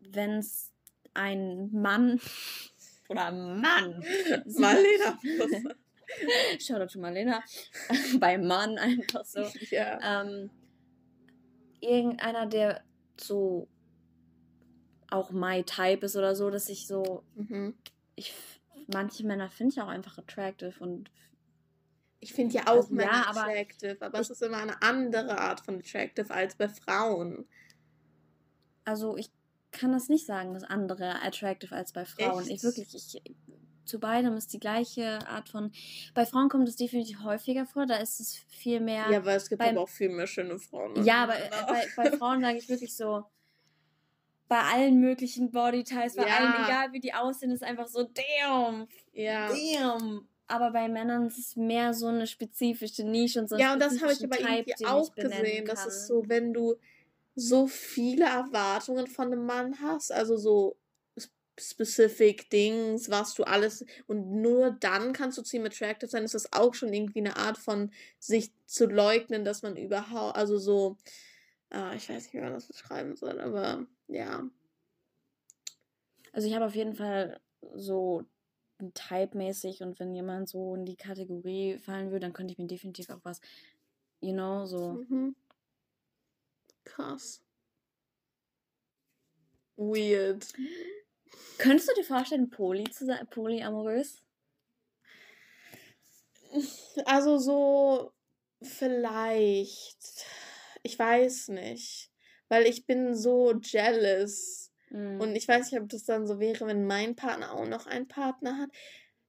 wenn es ein Mann oder Mann. Marlena. Shoutout to Marlena. Bei Mann einfach so. Ja. Ähm, irgendeiner, der so auch my type ist oder so, dass ich so. Mhm. Ich, manche Männer finde ich auch einfach attractive und. Ich finde ja auch also, Männer ja, aber attractive, aber es ist immer eine andere Art von attractive als bei Frauen. Also ich kann das nicht sagen, das andere attractive als bei Frauen. Echt? Ich wirklich, ich zu beidem ist die gleiche Art von. Bei Frauen kommt es definitiv häufiger vor, da ist es viel mehr. Ja, weil es gibt beim, aber auch viel mehr schöne Frauen. Ja, aber äh, bei, bei Frauen sage ich wirklich so, bei allen möglichen Bodytypes, bei ja. allen, egal wie die aussehen, ist einfach so, damn, ja. damn. Aber bei Männern ist es mehr so eine spezifische Nische und so. Ja, und das habe ich aber Type, irgendwie auch gesehen. Das ist so, wenn du so viele Erwartungen von einem Mann hast, also so specific Dings, was du alles und nur dann kannst du zu ihm attracted sein, ist das auch schon irgendwie eine Art von sich zu leugnen, dass man überhaupt, also so, äh, ich weiß nicht, wie man das beschreiben soll, aber ja. Also ich habe auf jeden Fall so Type-mäßig und wenn jemand so in die Kategorie fallen würde, dann könnte ich mir definitiv auch was, you know, so. Mhm. Krass. Weird. Könntest du dir vorstellen, poly zu sein, polyamorös? Also so vielleicht. Ich weiß nicht. Weil ich bin so jealous. Mm. Und ich weiß nicht, ob das dann so wäre, wenn mein Partner auch noch einen Partner hat.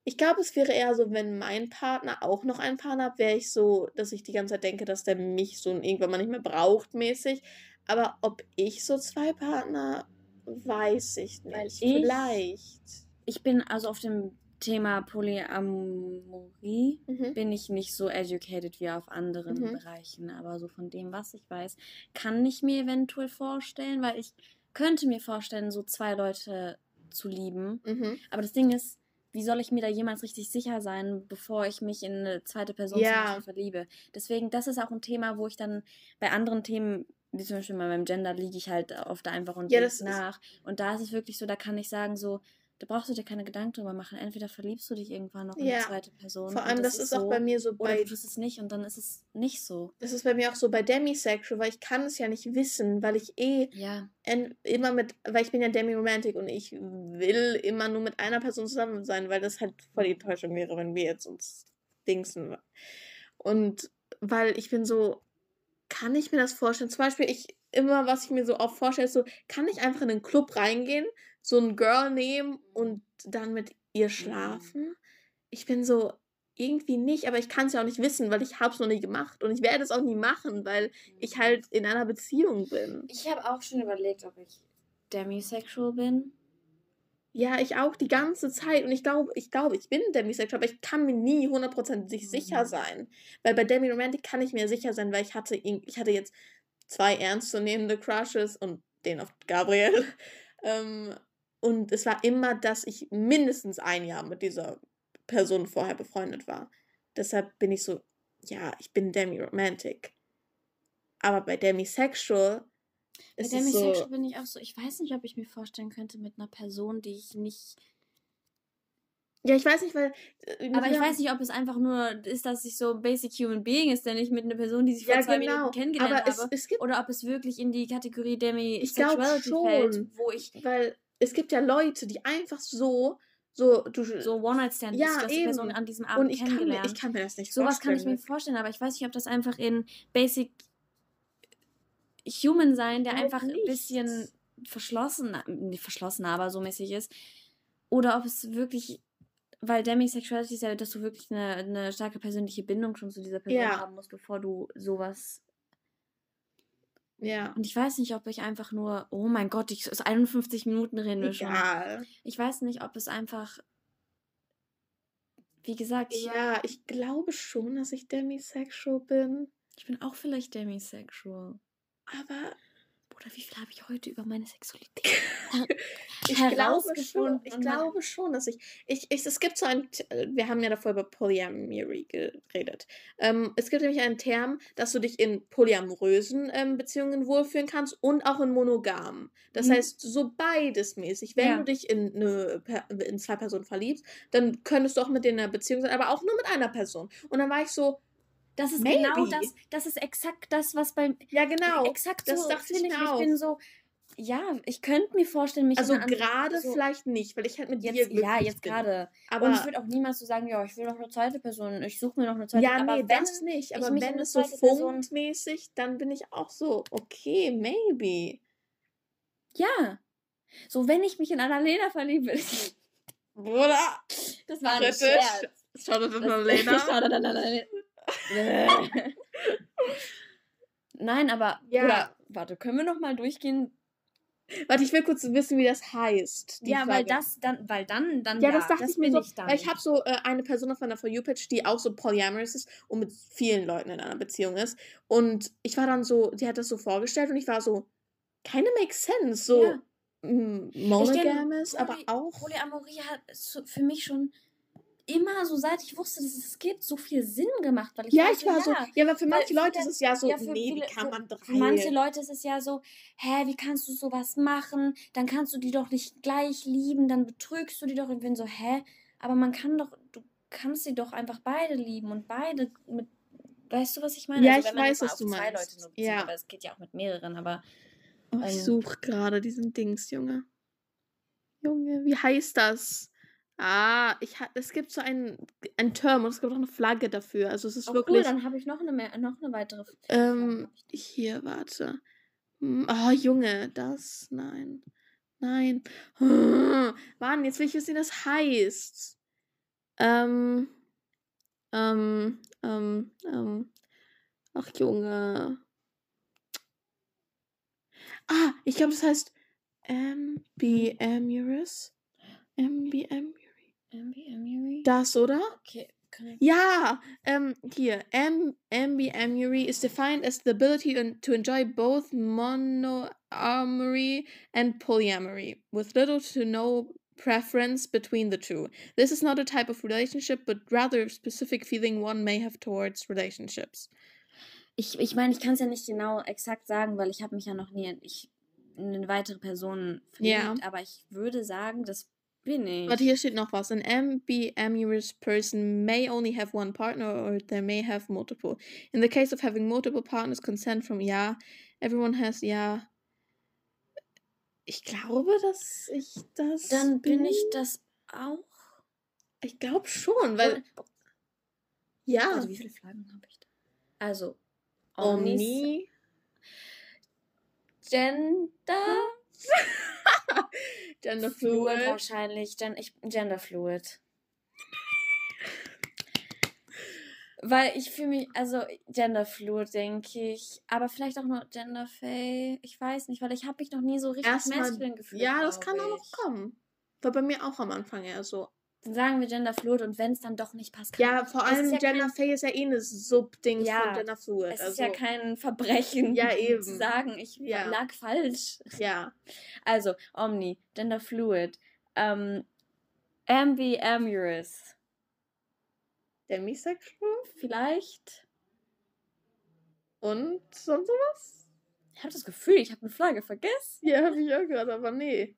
Ich glaube, es wäre eher so, wenn mein Partner auch noch einen Partner hat, wäre ich so, dass ich die ganze Zeit denke, dass der mich so irgendwann mal nicht mehr braucht, mäßig. Aber ob ich so zwei Partner Weiß ich nicht. Ich, Vielleicht. Ich bin also auf dem Thema Polyamorie mhm. bin ich nicht so educated wie auf anderen mhm. Bereichen. Aber so von dem, was ich weiß, kann ich mir eventuell vorstellen, weil ich könnte mir vorstellen, so zwei Leute zu lieben. Mhm. Aber das Ding ist, wie soll ich mir da jemals richtig sicher sein, bevor ich mich in eine zweite Person ja. verliebe? Deswegen, das ist auch ein Thema, wo ich dann bei anderen Themen wie zum Beispiel bei meinem Gender liege ich halt oft einfach und ja, nach. Und da ist es wirklich so, da kann ich sagen, so, da brauchst du dir keine Gedanken drüber machen. Entweder verliebst du dich irgendwann noch in ja. die zweite Person. Vor allem, das, das, ist auch so, bei mir so bei. Oder du tust es nicht und dann ist es nicht so. Das ist bei mir auch so bei Demisexual, weil ich kann es ja nicht wissen, weil ich eh ja. immer mit, weil ich bin ja Demi-Romantic und ich will immer nur mit einer Person zusammen sein, weil das halt voll die Enttäuschung wäre, wenn wir jetzt uns dingsen. Und weil ich bin so, kann ich mir das vorstellen? Zum Beispiel, ich immer, was ich mir so oft vorstelle, ist so, kann ich einfach in einen Club reingehen so ein Girl nehmen und dann mit ihr schlafen. Ich bin so, irgendwie nicht, aber ich kann es ja auch nicht wissen, weil ich habe es noch nie gemacht und ich werde es auch nie machen, weil ich mhm. halt in einer Beziehung bin. Ich habe auch schon überlegt, ob ich demisexual bin. Ja, ich auch die ganze Zeit und ich glaube, ich glaube, ich bin demisexual, aber ich kann mir nie hundertprozentig mhm. sicher sein, weil bei Demi Romantic kann ich mir sicher sein, weil ich hatte ich hatte jetzt zwei ernstzunehmende Crushes und den auf Gabriel. Ähm, und es war immer, dass ich mindestens ein Jahr mit dieser Person vorher befreundet war. Deshalb bin ich so, ja, ich bin demi-romantic. Aber bei demisexual bei ist demisexual so, bin ich auch so, ich weiß nicht, ob ich mir vorstellen könnte mit einer Person, die ich nicht ja, ich weiß nicht, weil. Äh, aber ich weiß nicht, ob es einfach nur ist, dass ich so Basic Human Being ist, der nicht mit einer Person, die sich vor ja, zwei genau. Minuten kennengelernt aber habe. Es, es gibt, oder ob es wirklich in die Kategorie Demi-Sexuality fällt, wo ich. Weil es gibt ja Leute, die einfach so so, du, so One-Night-Stand, ja, du die Person an diesem Abend und ich kennengelernt. Kann, ich kann mir das nicht Sowas vorstellen. Sowas kann ich mir vorstellen, aber ich weiß nicht, ob das einfach in Basic Human sein, der einfach nicht. ein bisschen verschlossen, nicht verschlossen, aber so mäßig ist. Oder ob es wirklich, weil Demisexuality ist ja, dass du wirklich eine, eine starke persönliche Bindung schon zu dieser Person ja. haben musst, bevor du sowas ja. Und ich weiß nicht, ob ich einfach nur, oh mein Gott, ich ist 51 Minuten reden wir schon. Ich weiß nicht, ob es einfach, wie gesagt. Ja, ich glaube schon, dass ich demisexual bin. Ich bin auch vielleicht demisexual. Aber oder wie viel habe ich heute über meine Sexualität ich glaube schon, ich glaube schon, dass ich, ich, ich, es gibt so ein, wir haben ja davor über Polyamory geredet. Ähm, es gibt nämlich einen Term, dass du dich in polyamorösen ähm, Beziehungen wohlfühlen kannst und auch in monogamen. Das mhm. heißt, so beides mäßig. Wenn ja. du dich in, eine, in zwei Personen verliebst, dann könntest du auch mit denen in einer Beziehung sein, aber auch nur mit einer Person. Und dann war ich so, das ist Maybe. genau das, das ist exakt das, was beim. Ja, genau. Exakt das so, dachte ich, ich, ich bin so. Ja, ich könnte mir vorstellen, mich Also gerade so, vielleicht nicht, weil ich halt mit jetzt, dir Ja, jetzt gerade. Aber und ich würde auch niemals so sagen, ja, ich will noch eine zweite Person, ich suche mir noch eine zweite Person. Ja, nee, wenn, das nicht. Aber wenn es so funkmäßig, dann bin ich auch so, okay, maybe. Ja. So, wenn ich mich in Annalena verliebe. Bruder. Das war ein Scherz. Schau das an Annalena. Schau das an Annalena. Nein, aber ja. Oder, warte, können wir noch mal durchgehen? Warte, ich will kurz wissen, wie das heißt. Ja, Frage. weil das dann, weil dann, dann ja, das dachte das ich mir so, ich weil ich habe so äh, eine Person auf meiner For You Page, die auch so polyamorous ist und mit vielen Leuten in einer Beziehung ist. Und ich war dann so, die hat das so vorgestellt und ich war so, keine makes sense, so ja. monogamous, aber auch. Polyamorie hat für mich schon immer so, seit ich wusste, dass es gibt, so viel Sinn gemacht. Weil ich ja, ich war ja, so. Ja, aber für manche Leute ist es ja so, ja, nee, viele, wie kann man drei? Für manche Leute ist es ja so, hä, wie kannst du sowas machen? Dann kannst du die doch nicht gleich lieben, dann betrügst du die doch. Und bin so, hä? Aber man kann doch, du kannst sie doch einfach beide lieben und beide mit. Weißt du, was ich meine? Ja, also, ich weiß, was du meinst. Leute nur bezieht, ja. aber es geht ja auch mit mehreren, aber. Oh, ich ähm, suche gerade diesen Dings, Junge. Junge, wie heißt das? Ah, ich es gibt so einen, einen Term und es gibt auch eine Flagge dafür. Also es ist oh, wirklich. Cool, dann habe ich noch eine, mehr, noch eine weitere. Ähm, hier, warte. Oh, Junge, das. Nein. Nein. Mann, jetzt will ich wissen, wie das heißt. Ähm. Ähm. Ähm. ähm. Ach, Junge. Ah, ich glaube, das heißt MBMURIS. MBM Das, oder? Okay. Ja, ähm, hier. M ambiemury is defined as the ability to enjoy both monoamory and polyamory, with little to no preference between the two. This is not a type of relationship, but rather a specific feeling one may have towards relationships. Ich, ich meine, ich kann es ja nicht genau exakt sagen, weil ich habe mich ja noch nie ich, in eine weitere Person verliebt, ja. aber ich würde sagen, dass Bin ich. Warte, hier steht noch was. An ambiguous person may only have one partner or they may have multiple. In the case of having multiple partners, consent from ja. Everyone has ja. Ich glaube, dass ich das. Dann bin ich das auch. Ich glaube schon, weil. Ja. Also, wie viele Flaggen habe ich da? Also. Omnis. Gender. Gender Fluid wahrscheinlich. Gen ich, Gender Fluid. Weil ich fühle mich, also Gender Fluid, denke ich. Aber vielleicht auch nur Gender Fay. Ich weiß nicht, weil ich habe mich noch nie so richtig Erstmal. maskulin gefühlt. Ja, das kann auch noch ich. kommen. War bei mir auch am Anfang eher so. Dann sagen wir Gender Fluid und wenn es dann doch nicht passt, kann Ja, vor Es ist allem ja Gender kein- Fay ist ja eh eine Subding Ja, von Gender Fluid. Es also, ist ja kein Verbrechen, Ja, eben. zu sagen, ich Ja. lag falsch. ja. Also, Omni, Gender Fluid, ähm, Ambiamorous, Demisexual vielleicht. und sonst sowas? Ich habe das Gefühl, ich habe eine Flagge vergessen. Ja, habe ich auch gerade, aber nee.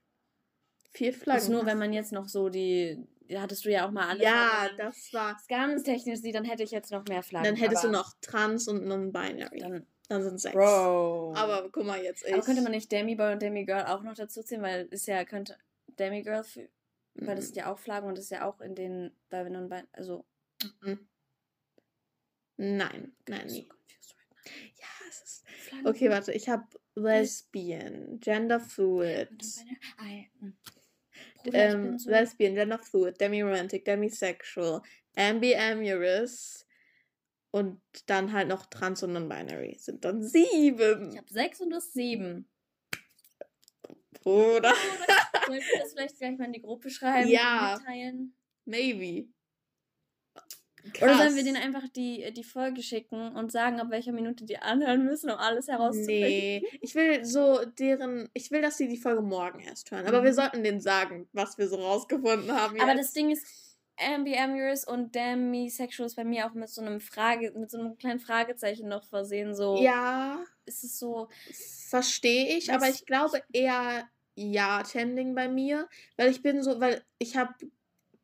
Vier Flaggen. Das ist nur, wenn man jetzt noch so die, hattest du ja auch mal alles. Ja, man das war. ganz technisch dann hätte ich jetzt noch mehr Flaggen. Dann hättest du noch Trans und Non-Binary. Dann, Dann sind sechs. Bro. Aber guck mal jetzt, ich. aber könnte man nicht Demi-Boy und Demi-Girl auch noch dazu ziehen, weil ist ja, könnte Demi-Girl, für- weil das sind ja auch Flaggen und das ist ja auch in den, bei non also. Mhm. Nein, nein, so right. Ja, es ist. Flaggen Okay, warte, ich habe Lesbian, Gender Fluid. non-binary? I- hm. Ich Ähm, so- Lesbian, Gender Fluid, Demi-Romantic, Demisexual, Ambiamorous und dann halt noch Trans und Non-Binary. Sind dann sieben. Ich habe sechs und du hast sieben. Oder? Soll ich das vielleicht gleich mal in die Gruppe schreiben? Ja. Mitteilen? Maybe. Oder sollen Krass. wir denen einfach die, die Folge schicken und sagen, ab welcher Minute die anhören müssen, um alles herauszufinden? Nee, ich will so deren, ich will, dass sie die Folge morgen erst hören. Aber Mhm. wir sollten denen sagen, was wir so rausgefunden haben. Aber jetzt. das Ding ist, Ambiamorous und Demisexual ist bei mir auch mit so einem Frage, mit so einem kleinen Fragezeichen noch versehen. So ja, ist es so. verstehe ich, aber ich glaube eher ja Tending bei mir, weil ich bin so, weil ich habe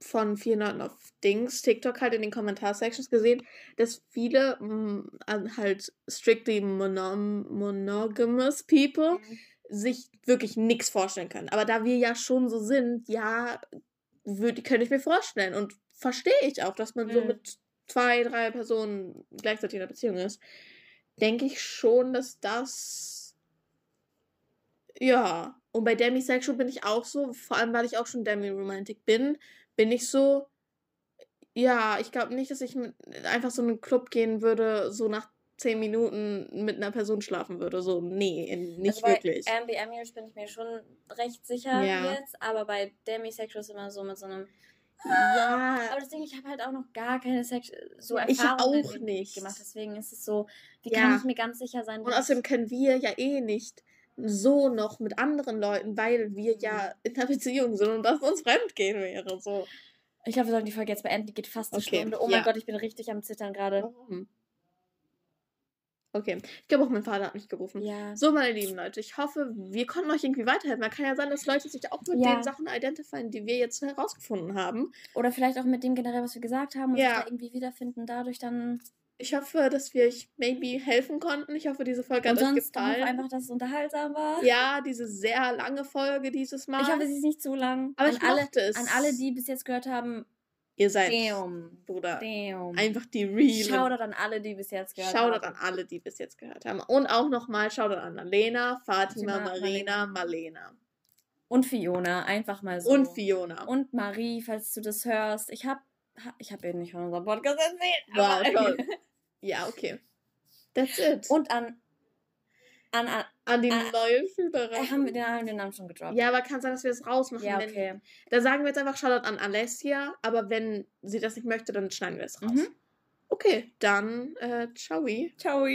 von vielen Leuten auf Dings, TikTok halt in den Kommentarsections gesehen, dass viele mm, an halt strictly monom monogamous people sich wirklich nichts vorstellen können. Aber da wir ja schon so sind, ja, könnte ich mir vorstellen und verstehe ich auch, dass man so Mhm. mit zwei, drei Personen gleichzeitig in einer Beziehung ist. Denke ich schon, dass das. Ja. Und bei Demisexual bin ich auch so, vor allem weil ich auch schon Demi-Romantic bin, bin ich so. Ja, ich glaube nicht, dass ich mit, einfach so in einen Club gehen würde, so nach zehn Minuten mit einer Person schlafen würde. So, nee, nicht also wirklich. Bei Ambiamorous bin ich mir schon recht sicher Ja. jetzt, aber bei Demisexual ist immer so mit so einem. ja, Aber das Ding, ich habe halt auch noch gar keine Sex so Ich Erfahrungen auch irgendwie nicht. gemacht. Deswegen ist es so, wie Ja. kann ich mir ganz sicher sein, Und außerdem können wir ja eh nicht so noch mit anderen Leuten, weil wir ja in einer Beziehung sind und das uns fremdgehen wäre. So. Ich glaube, wir sollten die Folge jetzt beenden. Die geht fast eine Okay, Stunde. Oh mein ja. Gott, ich bin richtig am Zittern gerade. Warum? Okay. Ich glaube auch mein Vater hat mich gerufen. Ja. So, meine lieben Leute, ich hoffe, wir konnten euch irgendwie weiterhelfen. Man kann ja sein, dass Leute sich auch mit Ja. den Sachen identifizieren, die wir jetzt herausgefunden haben. Oder vielleicht auch mit dem generell, was wir gesagt haben und Ja. sich da irgendwie wiederfinden. Dadurch dann. Ich hoffe, dass wir euch maybe helfen konnten. Ich hoffe, diese Folge Und hat euch sonst hoffe gefallen. einfach, dass es unterhaltsam war. Ja, diese sehr lange Folge dieses Mal. Ich hoffe, sie ist nicht zu lang. Aber an ich alle, es. an alle, die bis jetzt gehört haben, Ihr seid, damn. Bruder, Damn. einfach die real. Shoutout an alle, die bis jetzt gehört Shoutout haben. an alle, die bis jetzt gehört haben. Und auch nochmal Shoutout an Alena, Fatima, Fatima, Marina, Marlena. Und Fiona, einfach mal so. Und Fiona. Und Marie, falls du das hörst. Ich hab, ha- ich hab ihr nicht von unserem Podcast erzählt. Wow, toll. ja, okay. That's it. Und an, an, an an die Ah, neue Schülerin. haben wir den, haben den Namen schon gedroppt. ja, aber kann sein, dass wir das rausmachen. Ja, wenn- okay. Da sagen wir jetzt einfach Shoutout an Alessia, aber wenn sie das nicht möchte, dann schneiden wir es raus. Mhm. Okay, dann äh, ciao. Ciao.